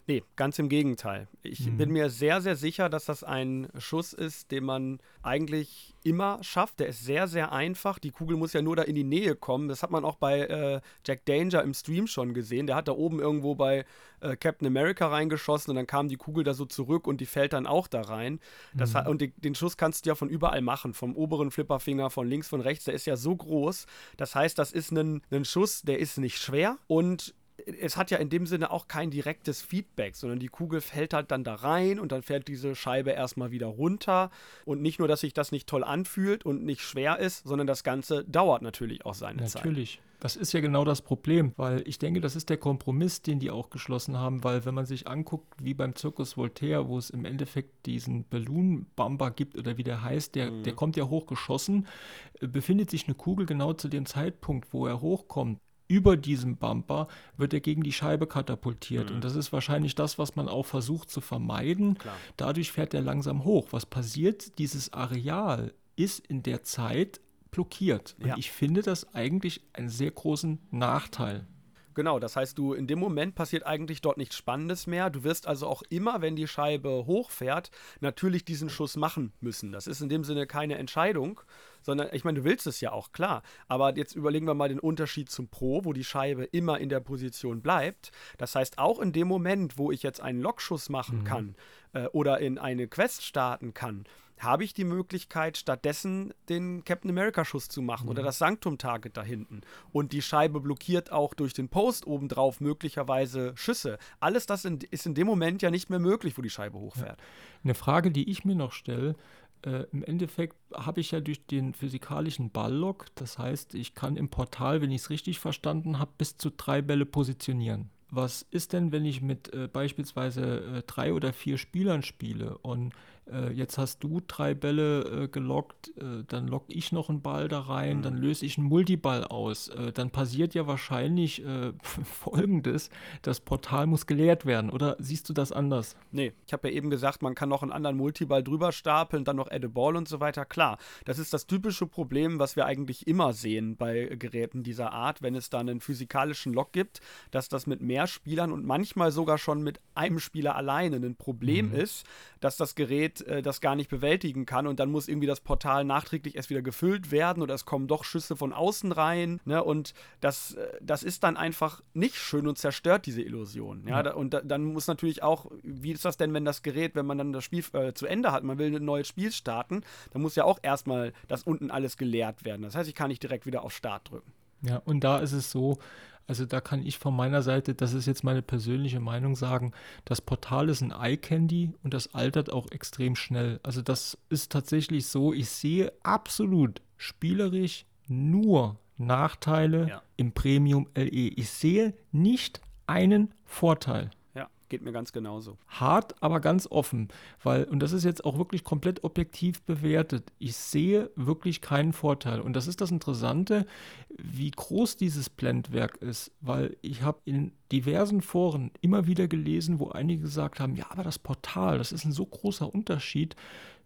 Nee, ganz im Gegenteil. Ich mhm. bin mir sehr, sehr sicher, dass das ein Schuss ist, den man eigentlich immer schafft. Der ist sehr, sehr einfach. Die Kugel muss ja nur da in die Nähe kommen. Das hat man auch bei äh, Jack Danger im Stream schon gesehen. Der hat da oben irgendwo bei äh, Captain America reingeschossen und dann kam die Kugel da so zurück und die fällt dann auch da rein. Das mhm. hat, und die, den Schuss kannst du ja von überall machen. Vom oberen Flipperfinger, von links, von rechts. Der ist ja so groß. Das heißt, das ist ein, ein Schuss, der ist nicht schwer und es hat ja in dem Sinne auch kein direktes Feedback, sondern die Kugel fällt halt dann da rein und dann fällt diese Scheibe erstmal wieder runter. Und nicht nur, dass sich das nicht toll anfühlt und nicht schwer ist, sondern das Ganze dauert natürlich auch seine natürlich. Zeit. Natürlich. Das ist ja genau das Problem, weil ich denke, das ist der Kompromiss, den die auch geschlossen haben, weil wenn man sich anguckt, wie beim Zirkus Voltaire, wo es im Endeffekt diesen Balloon Bumper gibt oder wie der heißt, der, mhm. der kommt ja hochgeschossen, äh, befindet sich eine Kugel genau zu dem Zeitpunkt, wo er hochkommt über diesem Bumper wird er gegen die Scheibe katapultiert. Mhm. Und das ist wahrscheinlich das, was man auch versucht zu vermeiden. Klar. Dadurch fährt er langsam hoch. Was passiert? Dieses Areal ist in der Zeit blockiert. Und ja. ich finde das eigentlich einen sehr großen Nachteil. Genau, das heißt, du in dem Moment passiert eigentlich dort nichts Spannendes mehr. Du wirst also auch immer, wenn die Scheibe hochfährt, natürlich diesen Schuss machen müssen. Das ist in dem Sinne keine Entscheidung, sondern ich meine, du willst es ja auch, klar. Aber jetzt überlegen wir mal den Unterschied zum Pro, wo die Scheibe immer in der Position bleibt. Das heißt, auch in dem Moment, wo ich jetzt einen Lockschuss machen mhm. kann äh, oder in eine Quest starten kann, habe ich die Möglichkeit, stattdessen den Captain America-Schuss zu machen mhm. oder das Sanctum-Target da hinten. Und die Scheibe blockiert auch durch den Post obendrauf möglicherweise Schüsse. Alles das in, ist in dem Moment ja nicht mehr möglich, wo die Scheibe hochfährt. Ja. Eine Frage, die ich mir noch stelle, äh, im Endeffekt habe ich ja durch den physikalischen Balllock, das heißt, ich kann im Portal, wenn ich es richtig verstanden habe, bis zu drei Bälle positionieren. Was ist denn, wenn ich mit äh, beispielsweise äh, drei oder vier Spielern spiele und äh, jetzt hast du drei Bälle äh, gelockt, äh, dann lock ich noch einen Ball da rein, mhm. dann löse ich einen Multiball aus. Äh, dann passiert ja wahrscheinlich äh, (laughs) folgendes: Das Portal muss geleert werden. Oder siehst du das anders? Nee, ich habe ja eben gesagt, man kann noch einen anderen Multiball drüber stapeln, dann noch Add a Ball und so weiter. Klar, das ist das typische Problem, was wir eigentlich immer sehen bei Geräten dieser Art, wenn es da einen physikalischen Lock gibt, dass das mit mehr Spielern und manchmal sogar schon mit einem Spieler alleine ein Problem mhm. ist, dass das Gerät äh, das gar nicht bewältigen kann und dann muss irgendwie das Portal nachträglich erst wieder gefüllt werden oder es kommen doch Schüsse von außen rein. Ne? Und das, äh, das ist dann einfach nicht schön und zerstört diese Illusion. Ja? Mhm. Und da, dann muss natürlich auch, wie ist das denn, wenn das Gerät, wenn man dann das Spiel äh, zu Ende hat, man will ein neues Spiel starten, dann muss ja auch erstmal das unten alles geleert werden. Das heißt, ich kann nicht direkt wieder auf Start drücken. Ja, und da ist es so, also da kann ich von meiner Seite, das ist jetzt meine persönliche Meinung sagen, das Portal ist ein Eye-Candy und das altert auch extrem schnell. Also das ist tatsächlich so, ich sehe absolut spielerisch nur Nachteile ja. im Premium LE. Ich sehe nicht einen Vorteil. Geht mir ganz genauso. Hart, aber ganz offen, weil, und das ist jetzt auch wirklich komplett objektiv bewertet, ich sehe wirklich keinen Vorteil. Und das ist das Interessante, wie groß dieses Blendwerk ist, weil ich habe in diversen Foren immer wieder gelesen, wo einige gesagt haben, ja, aber das Portal, das ist ein so großer Unterschied.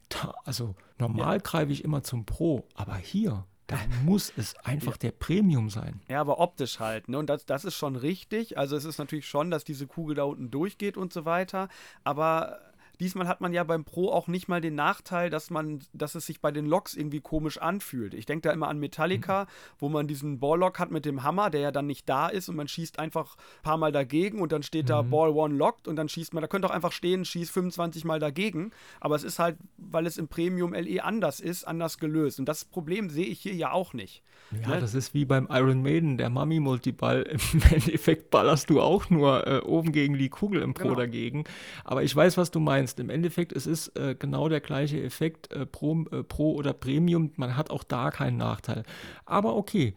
Da, also normal ja. greife ich immer zum Pro, aber hier, da muss es einfach ja. der Premium sein. Ja, aber optisch halt. Ne? Und das, das ist schon richtig. Also es ist natürlich schon, dass diese Kugel da unten durchgeht und so weiter. Aber Diesmal hat man ja beim Pro auch nicht mal den Nachteil, dass man, dass es sich bei den Loks irgendwie komisch anfühlt. Ich denke da immer an Metallica, mhm. wo man diesen Ball-Lock hat mit dem Hammer, der ja dann nicht da ist und man schießt einfach ein paar Mal dagegen und dann steht mhm. da Ball One locked und dann schießt man, da könnte auch einfach stehen, schießt 25 Mal dagegen. Aber es ist halt, weil es im Premium LE anders ist, anders gelöst. Und das Problem sehe ich hier ja auch nicht. Ja, ne? das ist wie beim Iron Maiden, der Mummy-Multiball. (laughs) Im Endeffekt ballerst du auch nur äh, oben gegen die Kugel im Pro genau. dagegen. Aber ich weiß, was du meinst meinst. Im Endeffekt, es ist äh, genau der gleiche Effekt äh, Pro, äh, Pro oder Premium. Man hat auch da keinen Nachteil. Aber okay.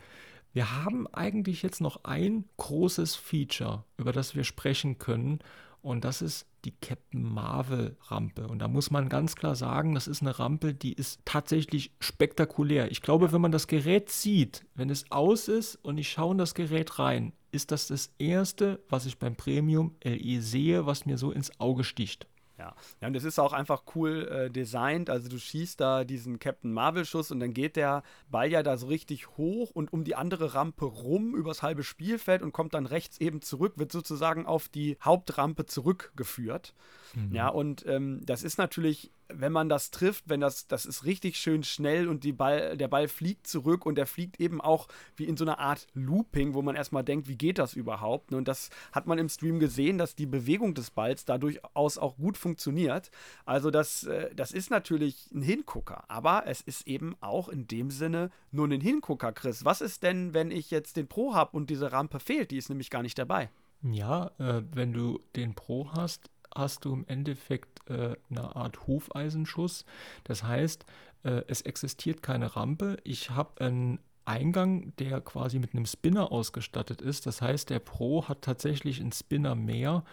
Wir haben eigentlich jetzt noch ein großes Feature, über das wir sprechen können. Und das ist die Captain Marvel Rampe. Und da muss man ganz klar sagen, das ist eine Rampe, die ist tatsächlich spektakulär. Ich glaube, wenn man das Gerät sieht, wenn es aus ist und ich schaue in das Gerät rein, ist das das erste, was ich beim Premium LE sehe, was mir so ins Auge sticht. Ja. ja, und es ist auch einfach cool äh, designt. Also du schießt da diesen Captain Marvel-Schuss und dann geht der Ball ja da so richtig hoch und um die andere Rampe rum übers halbe Spielfeld und kommt dann rechts eben zurück, wird sozusagen auf die Hauptrampe zurückgeführt. Mhm. Ja, und ähm, das ist natürlich wenn man das trifft, wenn das, das ist richtig schön schnell und die Ball, der Ball fliegt zurück und der fliegt eben auch wie in so einer Art Looping, wo man erstmal denkt, wie geht das überhaupt? Und das hat man im Stream gesehen, dass die Bewegung des Balls da durchaus auch gut funktioniert. Also das, äh, das ist natürlich ein Hingucker, aber es ist eben auch in dem Sinne nur ein Hingucker, Chris. Was ist denn, wenn ich jetzt den Pro habe und diese Rampe fehlt? Die ist nämlich gar nicht dabei. Ja, äh, wenn du den Pro hast, hast du im Endeffekt äh, eine Art Hufeisenschuss. Das heißt, äh, es existiert keine Rampe. Ich habe einen Eingang, der quasi mit einem Spinner ausgestattet ist. Das heißt, der Pro hat tatsächlich einen Spinner mehr.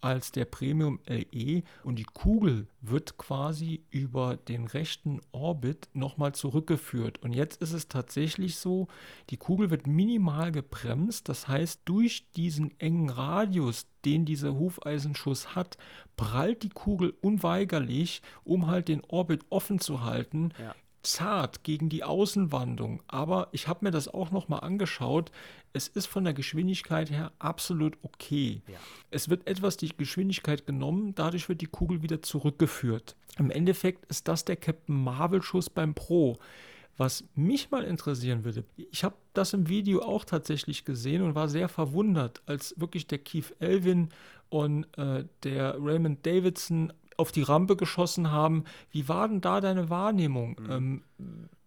Als der Premium LE und die Kugel wird quasi über den rechten Orbit nochmal zurückgeführt. Und jetzt ist es tatsächlich so, die Kugel wird minimal gebremst, das heißt durch diesen engen Radius, den dieser Hufeisenschuss hat, prallt die Kugel unweigerlich, um halt den Orbit offen zu halten, ja zart gegen die Außenwandung, aber ich habe mir das auch noch mal angeschaut. Es ist von der Geschwindigkeit her absolut okay. Ja. Es wird etwas die Geschwindigkeit genommen, dadurch wird die Kugel wieder zurückgeführt. Im Endeffekt ist das der Captain Marvel Schuss beim Pro. Was mich mal interessieren würde, ich habe das im Video auch tatsächlich gesehen und war sehr verwundert, als wirklich der Keith Elvin und äh, der Raymond Davidson auf die Rampe geschossen haben. Wie war denn da deine Wahrnehmung? Mhm. Ähm,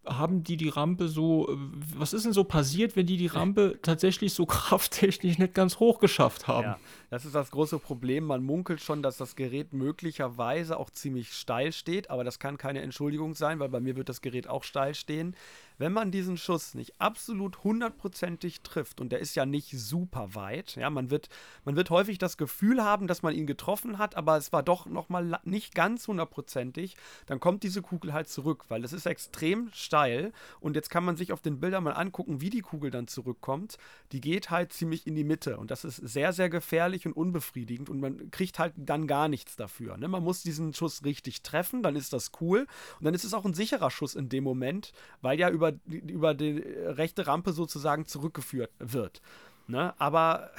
haben die die Rampe so, äh, was ist denn so passiert, wenn die die Rampe tatsächlich so (laughs) krafttechnisch nicht ganz hoch geschafft haben? Ja, das ist das große Problem. Man munkelt schon, dass das Gerät möglicherweise auch ziemlich steil steht, aber das kann keine Entschuldigung sein, weil bei mir wird das Gerät auch steil stehen. Wenn man diesen Schuss nicht absolut hundertprozentig trifft, und der ist ja nicht super weit, ja, man wird, man wird häufig das Gefühl haben, dass man ihn getroffen hat, aber es war doch nochmal nicht ganz hundertprozentig, dann kommt diese Kugel halt zurück, weil es ist extrem steil und jetzt kann man sich auf den Bildern mal angucken, wie die Kugel dann zurückkommt. Die geht halt ziemlich in die Mitte und das ist sehr, sehr gefährlich und unbefriedigend und man kriegt halt dann gar nichts dafür. Ne? Man muss diesen Schuss richtig treffen, dann ist das cool und dann ist es auch ein sicherer Schuss in dem Moment, weil ja über, über die rechte Rampe sozusagen zurückgeführt wird. Ne? Aber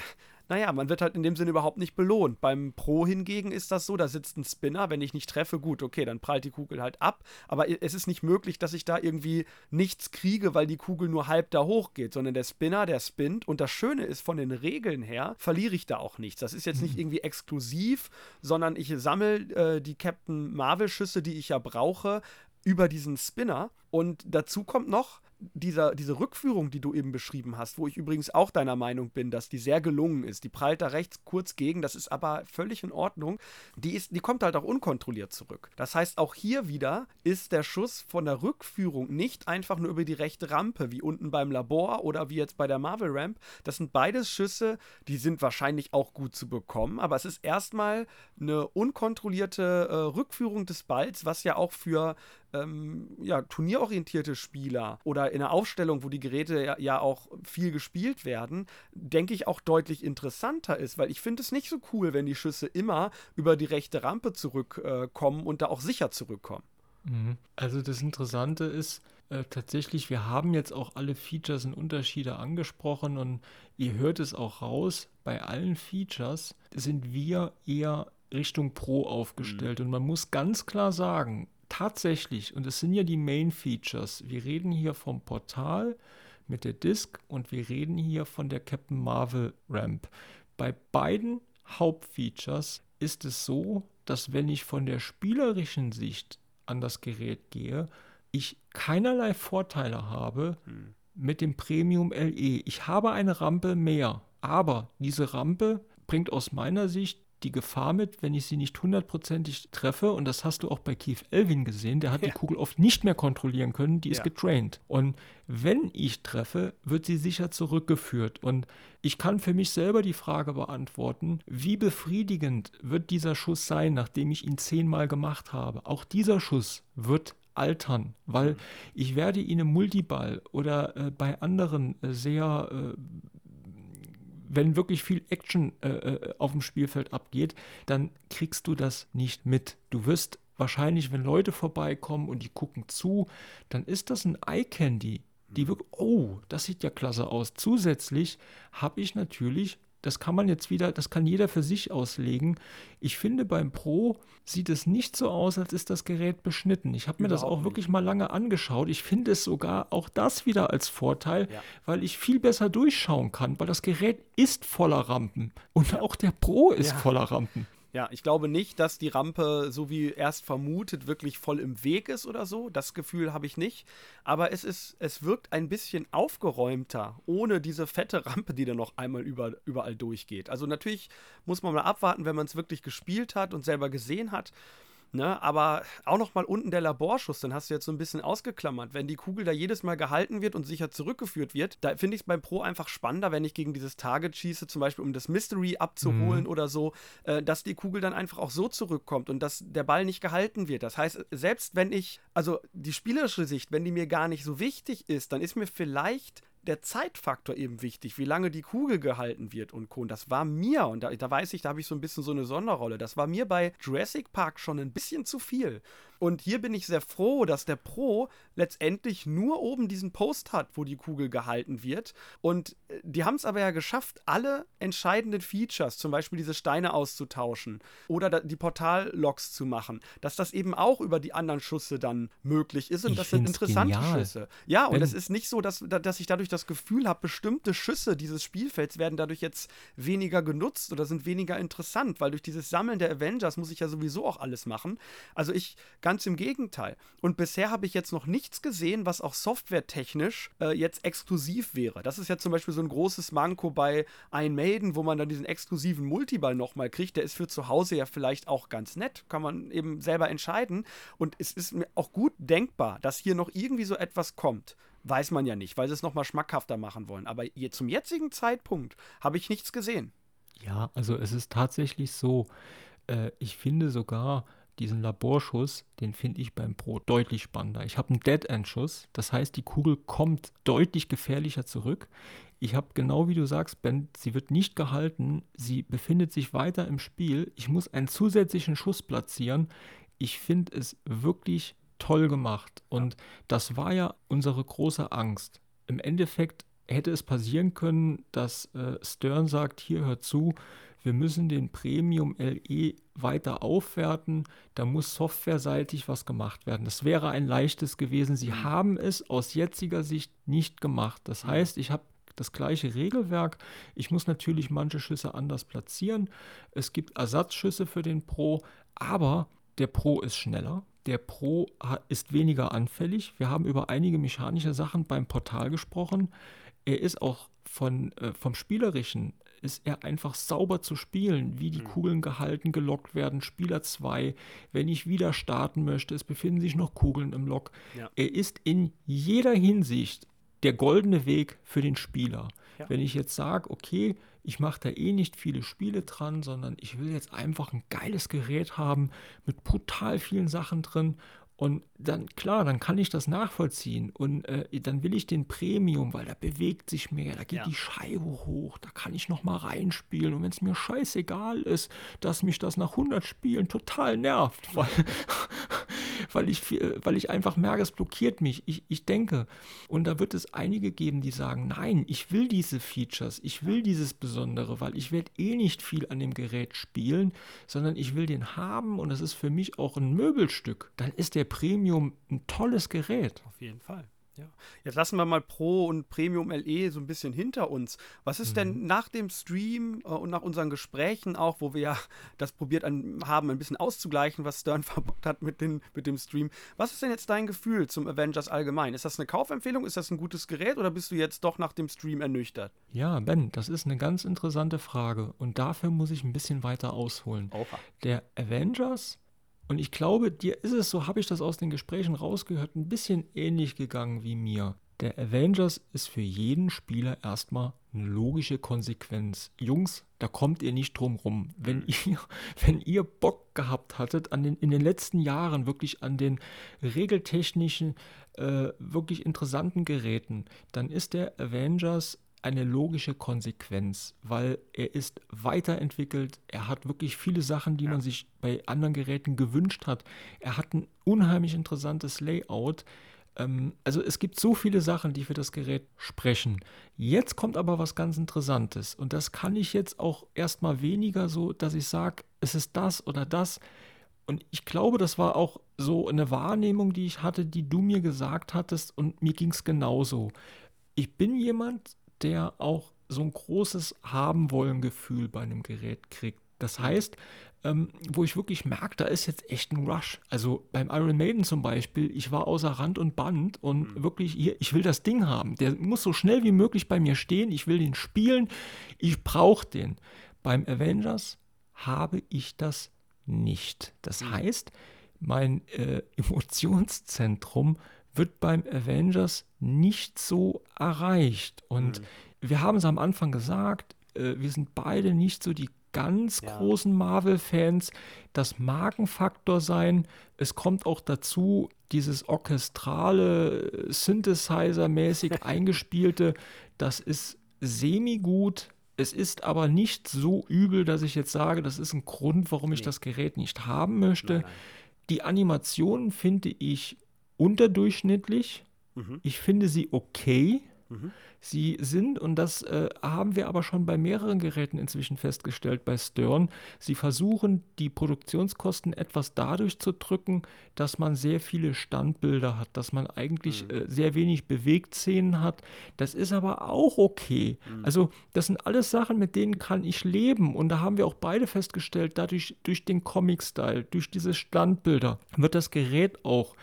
naja, man wird halt in dem Sinne überhaupt nicht belohnt. Beim Pro hingegen ist das so, da sitzt ein Spinner, wenn ich nicht treffe, gut, okay, dann prallt die Kugel halt ab, aber es ist nicht möglich, dass ich da irgendwie nichts kriege, weil die Kugel nur halb da hoch geht, sondern der Spinner, der spinnt und das Schöne ist, von den Regeln her verliere ich da auch nichts. Das ist jetzt nicht mhm. irgendwie exklusiv, sondern ich sammle äh, die Captain Marvel Schüsse, die ich ja brauche, über diesen Spinner und dazu kommt noch, dieser, diese Rückführung, die du eben beschrieben hast, wo ich übrigens auch deiner Meinung bin, dass die sehr gelungen ist, die prallt da rechts kurz gegen, das ist aber völlig in Ordnung, die, ist, die kommt halt auch unkontrolliert zurück. Das heißt, auch hier wieder ist der Schuss von der Rückführung nicht einfach nur über die rechte Rampe, wie unten beim Labor oder wie jetzt bei der Marvel Ramp. Das sind beides Schüsse, die sind wahrscheinlich auch gut zu bekommen, aber es ist erstmal eine unkontrollierte äh, Rückführung des Balls, was ja auch für ähm, ja, turnierorientierte Spieler oder in einer Aufstellung, wo die Geräte ja, ja auch viel gespielt werden, denke ich auch deutlich interessanter ist, weil ich finde es nicht so cool, wenn die Schüsse immer über die rechte Rampe zurückkommen äh, und da auch sicher zurückkommen. Mhm. Also das Interessante ist, äh, tatsächlich, wir haben jetzt auch alle Features und Unterschiede angesprochen und ihr hört es auch raus, bei allen Features sind wir eher Richtung Pro aufgestellt. Mhm. Und man muss ganz klar sagen, tatsächlich, und es sind ja die Main Features, wir reden hier vom Portal mit der Disk und wir reden hier von der Captain Marvel Ramp. Bei beiden Hauptfeatures ist es so, dass wenn ich von der spielerischen Sicht an das Gerät gehe, ich keinerlei Vorteile habe hm. mit dem Premium LE. Ich habe eine Rampe mehr, aber diese Rampe bringt aus meiner Sicht die Gefahr mit, wenn ich sie nicht hundertprozentig treffe, und das hast du auch bei Keith Elvin gesehen, der hat ja. die Kugel oft nicht mehr kontrollieren können, die ist ja. getraint. Und wenn ich treffe, wird sie sicher zurückgeführt. Und ich kann für mich selber die Frage beantworten, wie befriedigend wird dieser Schuss sein, nachdem ich ihn zehnmal gemacht habe. Auch dieser Schuss wird altern, weil mhm. ich werde ihn im Multiball oder äh, bei anderen äh, sehr äh, wenn wirklich viel Action äh, äh, auf dem Spielfeld abgeht, dann kriegst du das nicht mit. Du wirst wahrscheinlich, wenn Leute vorbeikommen und die gucken zu, dann ist das ein Eye Candy. Die wirklich, oh, das sieht ja klasse aus. Zusätzlich habe ich natürlich das kann man jetzt wieder, das kann jeder für sich auslegen. Ich finde, beim Pro sieht es nicht so aus, als ist das Gerät beschnitten. Ich habe mir das auch nicht. wirklich mal lange angeschaut. Ich finde es sogar auch das wieder als Vorteil, ja. weil ich viel besser durchschauen kann, weil das Gerät ist voller Rampen. Und ja. auch der Pro ist ja. voller Rampen. Ja, ich glaube nicht, dass die Rampe, so wie erst vermutet, wirklich voll im Weg ist oder so. Das Gefühl habe ich nicht. Aber es ist, es wirkt ein bisschen aufgeräumter, ohne diese fette Rampe, die dann noch einmal über, überall durchgeht. Also natürlich muss man mal abwarten, wenn man es wirklich gespielt hat und selber gesehen hat. Ne, aber auch noch mal unten der Laborschuss, den hast du jetzt so ein bisschen ausgeklammert. Wenn die Kugel da jedes Mal gehalten wird und sicher zurückgeführt wird, da finde ich es beim Pro einfach spannender, wenn ich gegen dieses Target schieße, zum Beispiel um das Mystery abzuholen mhm. oder so, äh, dass die Kugel dann einfach auch so zurückkommt und dass der Ball nicht gehalten wird. Das heißt, selbst wenn ich, also die spielerische Sicht, wenn die mir gar nicht so wichtig ist, dann ist mir vielleicht der Zeitfaktor eben wichtig, wie lange die Kugel gehalten wird und Co. Und das war mir, und da, da weiß ich, da habe ich so ein bisschen so eine Sonderrolle, das war mir bei Jurassic Park schon ein bisschen zu viel. Und hier bin ich sehr froh, dass der Pro letztendlich nur oben diesen Post hat, wo die Kugel gehalten wird. Und äh, die haben es aber ja geschafft, alle entscheidenden Features, zum Beispiel diese Steine auszutauschen oder die Portal-Logs zu machen, dass das eben auch über die anderen Schüsse dann möglich ist. Und ich das sind interessante genial. Schüsse. Ja, und es ist nicht so, dass, dass ich dadurch das Gefühl habe, bestimmte Schüsse dieses Spielfelds werden dadurch jetzt weniger genutzt oder sind weniger interessant, weil durch dieses Sammeln der Avengers muss ich ja sowieso auch alles machen. Also ich Ganz im Gegenteil. Und bisher habe ich jetzt noch nichts gesehen, was auch softwaretechnisch äh, jetzt exklusiv wäre. Das ist ja zum Beispiel so ein großes Manko bei Iron Maiden, wo man dann diesen exklusiven Multiball nochmal kriegt. Der ist für zu Hause ja vielleicht auch ganz nett. Kann man eben selber entscheiden. Und es ist mir auch gut denkbar, dass hier noch irgendwie so etwas kommt. weiß man ja nicht, weil sie es nochmal schmackhafter machen wollen. Aber je, zum jetzigen Zeitpunkt habe ich nichts gesehen. Ja, also es ist tatsächlich so, äh, ich finde sogar diesen Laborschuss, den finde ich beim Pro deutlich spannender. Ich habe einen Dead-End-Schuss, das heißt, die Kugel kommt deutlich gefährlicher zurück. Ich habe genau wie du sagst, Ben, sie wird nicht gehalten, sie befindet sich weiter im Spiel. Ich muss einen zusätzlichen Schuss platzieren. Ich finde es wirklich toll gemacht und das war ja unsere große Angst. Im Endeffekt hätte es passieren können, dass äh, Stern sagt, hier hört zu, wir müssen den Premium LE weiter aufwerten, da muss softwareseitig was gemacht werden. Das wäre ein leichtes gewesen. Sie haben es aus jetziger Sicht nicht gemacht. Das heißt, ich habe das gleiche Regelwerk. Ich muss natürlich manche Schüsse anders platzieren. Es gibt Ersatzschüsse für den Pro, aber der Pro ist schneller. Der Pro ist weniger anfällig. Wir haben über einige mechanische Sachen beim Portal gesprochen. Er ist auch von, äh, vom Spielerischen ist er einfach sauber zu spielen, wie die mhm. Kugeln gehalten, gelockt werden. Spieler 2, wenn ich wieder starten möchte, es befinden sich noch Kugeln im Lock. Ja. Er ist in jeder Hinsicht der goldene Weg für den Spieler. Ja. Wenn ich jetzt sage, okay, ich mache da eh nicht viele Spiele dran, sondern ich will jetzt einfach ein geiles Gerät haben mit brutal vielen Sachen drin und dann, klar, dann kann ich das nachvollziehen. Und äh, dann will ich den Premium, weil da bewegt sich mehr, da geht ja. die Scheibe hoch, da kann ich nochmal reinspielen. Und wenn es mir scheißegal ist, dass mich das nach 100 Spielen total nervt, (laughs) weil, weil, ich, weil ich einfach merke, es blockiert mich. Ich, ich denke, und da wird es einige geben, die sagen, nein, ich will diese Features, ich will dieses Besondere, weil ich werde eh nicht viel an dem Gerät spielen, sondern ich will den haben und das ist für mich auch ein Möbelstück. Dann ist der Premium ein tolles Gerät. Auf jeden Fall. Ja. Jetzt lassen wir mal Pro und Premium LE so ein bisschen hinter uns. Was ist mhm. denn nach dem Stream äh, und nach unseren Gesprächen auch, wo wir ja (laughs) das probiert an, haben, ein bisschen auszugleichen, was Stern (laughs) verbockt hat mit, den, mit dem Stream. Was ist denn jetzt dein Gefühl zum Avengers allgemein? Ist das eine Kaufempfehlung? Ist das ein gutes Gerät oder bist du jetzt doch nach dem Stream ernüchtert? Ja, Ben, das ist eine ganz interessante Frage und dafür muss ich ein bisschen weiter ausholen. Opa. Der Avengers und ich glaube, dir ist es, so habe ich das aus den Gesprächen rausgehört, ein bisschen ähnlich gegangen wie mir. Der Avengers ist für jeden Spieler erstmal eine logische Konsequenz. Jungs, da kommt ihr nicht drum rum. Wenn mhm. ihr, (laughs) wenn ihr Bock gehabt hattet, an den, in den letzten Jahren wirklich an den regeltechnischen, äh, wirklich interessanten Geräten, dann ist der Avengers eine logische Konsequenz, weil er ist weiterentwickelt, er hat wirklich viele Sachen, die man sich bei anderen Geräten gewünscht hat. Er hat ein unheimlich interessantes Layout. Ähm, also es gibt so viele Sachen, die für das Gerät sprechen. Jetzt kommt aber was ganz Interessantes und das kann ich jetzt auch erstmal weniger so, dass ich sage, es ist das oder das. Und ich glaube, das war auch so eine Wahrnehmung, die ich hatte, die du mir gesagt hattest und mir ging es genauso. Ich bin jemand, der auch so ein großes Haben-Wollen-Gefühl bei einem Gerät kriegt. Das heißt, ähm, wo ich wirklich merke, da ist jetzt echt ein Rush. Also beim Iron Maiden zum Beispiel, ich war außer Rand und Band und mhm. wirklich, hier, ich will das Ding haben. Der muss so schnell wie möglich bei mir stehen. Ich will den spielen. Ich brauche den. Beim Avengers habe ich das nicht. Das mhm. heißt, mein äh, (laughs) Emotionszentrum wird beim Avengers nicht so erreicht. Und mhm. wir haben es am Anfang gesagt, äh, wir sind beide nicht so die ganz ja. großen Marvel-Fans. Das mag ein Faktor sein. Es kommt auch dazu, dieses orchestrale, Synthesizer-mäßig (laughs) eingespielte, das ist semi-gut. Es ist aber nicht so übel, dass ich jetzt sage, das ist ein Grund, warum ich das Gerät nicht haben möchte. Nein, nein. Die Animationen finde ich unterdurchschnittlich. Mhm. Ich finde sie okay. Mhm. Sie sind, und das äh, haben wir aber schon bei mehreren Geräten inzwischen festgestellt, bei Stern, sie versuchen die Produktionskosten etwas dadurch zu drücken, dass man sehr viele Standbilder hat, dass man eigentlich mhm. äh, sehr wenig Bewegtszenen hat. Das ist aber auch okay. Mhm. Also das sind alles Sachen, mit denen kann ich leben. Und da haben wir auch beide festgestellt, dadurch durch den Comic-Style, durch diese Standbilder wird das Gerät auch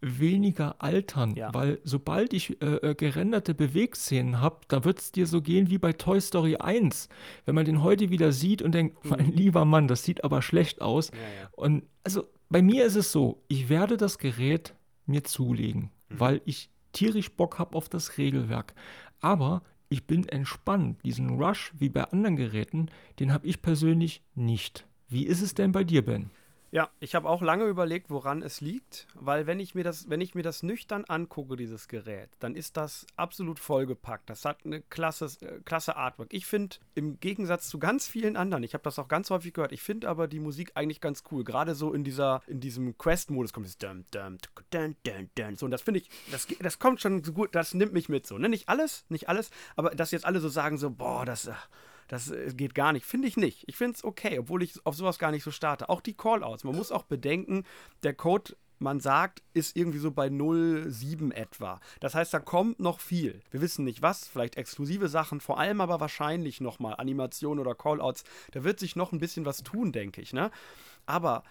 weniger altern, ja. weil sobald ich äh, äh gerenderte Bewegszenen habe, da wird es dir so gehen wie bei Toy Story 1. Wenn man den heute wieder sieht und denkt, mhm. mein lieber Mann, das sieht aber schlecht aus. Ja, ja. Und also bei mir ist es so, ich werde das Gerät mir zulegen, mhm. weil ich tierisch Bock habe auf das Regelwerk. Aber ich bin entspannt. Diesen Rush wie bei anderen Geräten, den habe ich persönlich nicht. Wie ist es denn bei dir, Ben? Ja, ich habe auch lange überlegt, woran es liegt, weil wenn ich mir das, wenn ich mir das nüchtern angucke, dieses Gerät, dann ist das absolut vollgepackt. Das hat eine klasse, äh, klasse Artwork. Ich finde, im Gegensatz zu ganz vielen anderen, ich habe das auch ganz häufig gehört, ich finde aber die Musik eigentlich ganz cool. Gerade so in dieser, in diesem Quest-Modus kommt es dum, dum, dun, dun, dun, so und das finde ich, das, das kommt schon so gut, das nimmt mich mit so. Ne? Nicht alles, nicht alles, aber dass jetzt alle so sagen so, boah, das. Ach, das äh, geht gar nicht. Finde ich nicht. Ich finde es okay, obwohl ich auf sowas gar nicht so starte. Auch die Callouts. Man muss auch bedenken, der Code man sagt, ist irgendwie so bei 0,7 etwa. Das heißt, da kommt noch viel. Wir wissen nicht was, vielleicht exklusive Sachen, vor allem aber wahrscheinlich nochmal Animationen oder Callouts. Da wird sich noch ein bisschen was tun, denke ich. Ne? Aber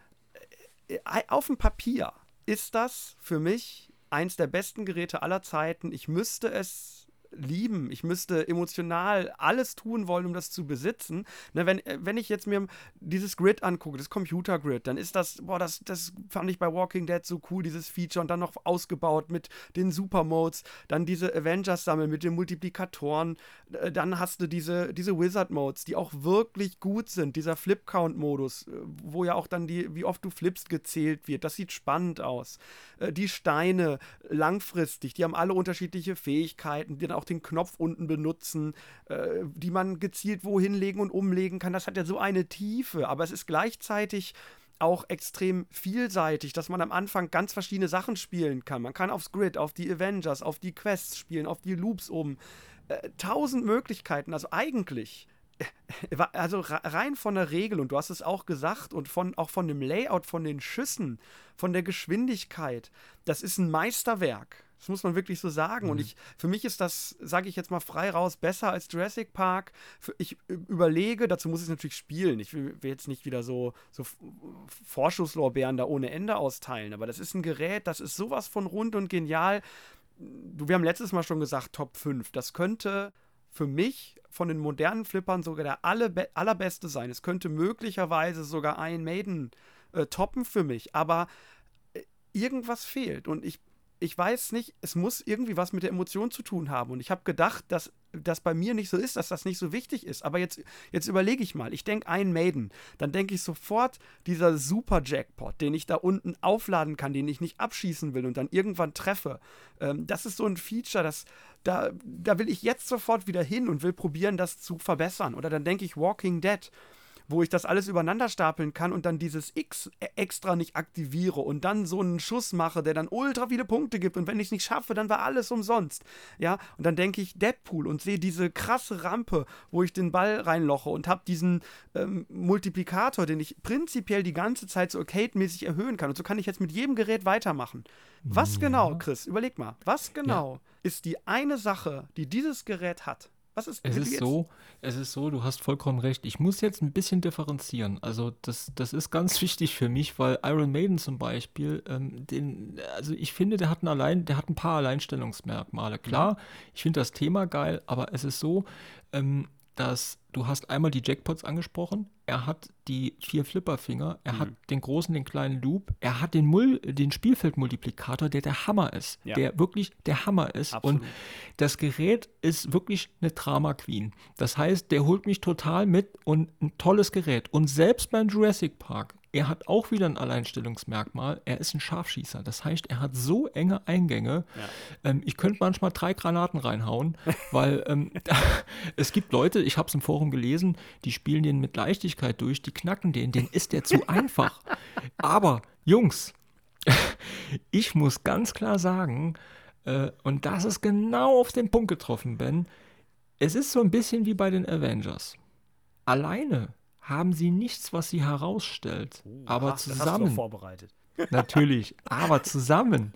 äh, auf dem Papier ist das für mich eins der besten Geräte aller Zeiten. Ich müsste es lieben. Ich müsste emotional alles tun wollen, um das zu besitzen. Ne, wenn, äh, wenn ich jetzt mir dieses Grid angucke, das Computer-Grid, dann ist das, boah, das, das fand ich bei Walking Dead so cool, dieses Feature und dann noch ausgebaut mit den Super-Modes, dann diese Avengers-Sammel mit den Multiplikatoren, äh, dann hast du diese, diese Wizard-Modes, die auch wirklich gut sind, dieser Flip-Count-Modus, äh, wo ja auch dann die, wie oft du flippst, gezählt wird. Das sieht spannend aus. Die Steine langfristig, die haben alle unterschiedliche Fähigkeiten, die dann auch auch den Knopf unten benutzen, äh, die man gezielt wohin legen und umlegen kann. Das hat ja so eine Tiefe, aber es ist gleichzeitig auch extrem vielseitig, dass man am Anfang ganz verschiedene Sachen spielen kann. Man kann aufs Grid, auf die Avengers, auf die Quests spielen, auf die Loops oben. Äh, tausend Möglichkeiten. Also eigentlich äh, also rein von der Regel, und du hast es auch gesagt, und von, auch von dem Layout, von den Schüssen, von der Geschwindigkeit, das ist ein Meisterwerk. Das muss man wirklich so sagen. Mhm. Und ich, für mich ist das, sage ich jetzt mal frei raus, besser als Jurassic Park. Ich überlege, dazu muss ich es natürlich spielen. Ich will, will, jetzt nicht wieder so, so Vorschusslorbeeren da ohne Ende austeilen. Aber das ist ein Gerät, das ist sowas von rund und genial. Du, wir haben letztes Mal schon gesagt, Top 5. Das könnte für mich von den modernen Flippern sogar der alle, allerbeste sein. Es könnte möglicherweise sogar ein Maiden äh, toppen für mich. Aber äh, irgendwas fehlt. Und ich ich weiß nicht, es muss irgendwie was mit der Emotion zu tun haben. Und ich habe gedacht, dass das bei mir nicht so ist, dass das nicht so wichtig ist. Aber jetzt, jetzt überlege ich mal. Ich denke ein Maiden. Dann denke ich sofort dieser Super Jackpot, den ich da unten aufladen kann, den ich nicht abschießen will und dann irgendwann treffe. Ähm, das ist so ein Feature, das, da, da will ich jetzt sofort wieder hin und will probieren, das zu verbessern. Oder dann denke ich Walking Dead wo ich das alles übereinander stapeln kann und dann dieses X e- extra nicht aktiviere und dann so einen Schuss mache, der dann ultra viele Punkte gibt und wenn ich es nicht schaffe, dann war alles umsonst. Ja, und dann denke ich Deadpool und sehe diese krasse Rampe, wo ich den Ball reinloche und habe diesen ähm, Multiplikator, den ich prinzipiell die ganze Zeit so arcade-mäßig erhöhen kann und so kann ich jetzt mit jedem Gerät weitermachen. Was ja. genau, Chris, überleg mal, was genau ja. ist die eine Sache, die dieses Gerät hat, was ist es ist jetzt? so, es ist so, du hast vollkommen recht. Ich muss jetzt ein bisschen differenzieren. Also das, das ist ganz (laughs) wichtig für mich, weil Iron Maiden zum Beispiel, ähm, den, also ich finde, der hat ein allein, der hat ein paar Alleinstellungsmerkmale. Klar, ich finde das Thema geil, aber es ist so, ähm, dass du hast einmal die Jackpots angesprochen, er hat die vier Flipperfinger, er mhm. hat den großen, den kleinen Loop, er hat den, Mul den Spielfeldmultiplikator, der der Hammer ist, ja. der wirklich der Hammer ist. Absolut. Und das Gerät ist wirklich eine Drama Queen. Das heißt, der holt mich total mit und ein tolles Gerät. Und selbst beim Jurassic Park er hat auch wieder ein Alleinstellungsmerkmal. Er ist ein Scharfschießer. Das heißt, er hat so enge Eingänge. Ja. Ähm, ich könnte manchmal drei Granaten reinhauen, (laughs) weil ähm, (laughs) es gibt Leute, ich habe es im Forum gelesen, die spielen den mit Leichtigkeit durch, die knacken den. Den ist der zu einfach. (laughs) Aber, Jungs, ich muss ganz klar sagen, äh, und das ist genau auf den Punkt getroffen, Ben, es ist so ein bisschen wie bei den Avengers. Alleine haben sie nichts, was sie herausstellt. Oh, aber aha, zusammen. vorbereitet. (laughs) (laughs) Natürlich, aber zusammen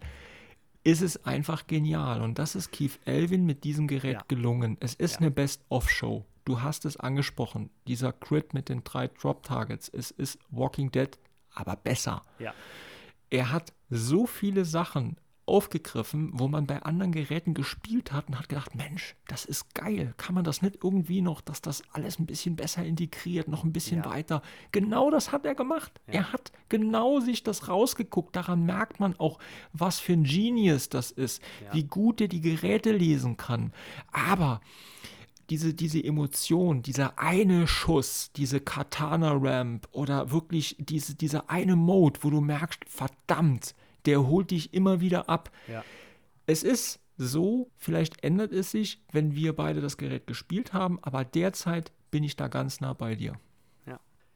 ist es einfach genial. Und das ist Keith Elvin mit diesem Gerät ja. gelungen. Es ist ja. eine Best-of-Show. Du hast es angesprochen. Dieser Crit mit den drei Drop-Targets. Es ist Walking Dead, aber besser. Ja. Er hat so viele Sachen aufgegriffen, wo man bei anderen Geräten gespielt hat und hat gedacht, Mensch, das ist geil. Kann man das nicht irgendwie noch, dass das alles ein bisschen besser integriert, noch ein bisschen ja. weiter? Genau das hat er gemacht. Ja. Er hat genau sich das rausgeguckt. Daran merkt man auch, was für ein Genius das ist, ja. wie gut er die Geräte lesen kann. Aber diese, diese Emotion, dieser eine Schuss, diese Katana-Ramp oder wirklich diese, dieser eine Mode, wo du merkst, verdammt, der holt dich immer wieder ab. Ja. Es ist so, vielleicht ändert es sich, wenn wir beide das Gerät gespielt haben, aber derzeit bin ich da ganz nah bei dir.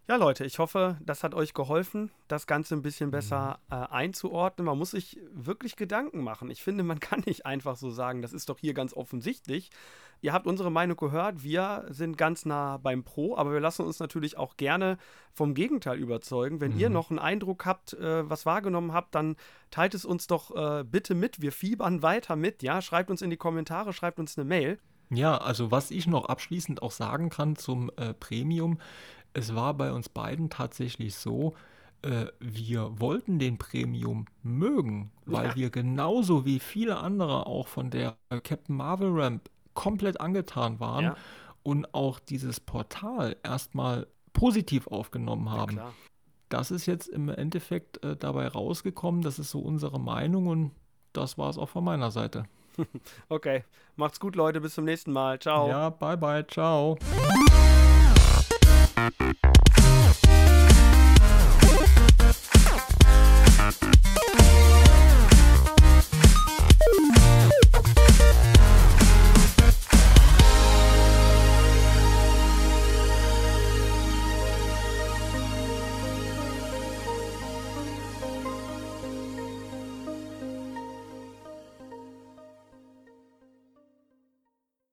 Ja, Leute, ich hoffe, das hat euch geholfen, das Ganze ein bisschen besser mhm. äh, einzuordnen. Man muss sich wirklich Gedanken machen. Ich finde, man (laughs) kann nicht einfach so sagen, das ist doch hier ganz offensichtlich. Ihr habt unsere Meinung gehört, wir sind ganz nah beim Pro, aber wir lassen uns natürlich auch gerne vom Gegenteil überzeugen. Wenn mhm. ihr noch einen Eindruck habt, äh, was wahrgenommen habt, dann teilt es uns doch äh, bitte mit. Wir fiebern weiter mit, ja. Schreibt uns in die Kommentare, schreibt uns eine Mail. Ja, also was ich noch abschließend auch sagen kann zum äh, Premium, es war bei uns beiden tatsächlich so, äh, wir wollten den Premium mögen, weil ja. wir genauso wie viele andere auch von der Captain Marvel Ramp komplett angetan waren ja. und auch dieses Portal erstmal positiv aufgenommen haben. Ja, das ist jetzt im Endeffekt äh, dabei rausgekommen, das ist so unsere Meinung und das war es auch von meiner Seite. (laughs) okay, macht's gut, Leute, bis zum nächsten Mal. Ciao. Ja, bye bye, ciao. Thank you.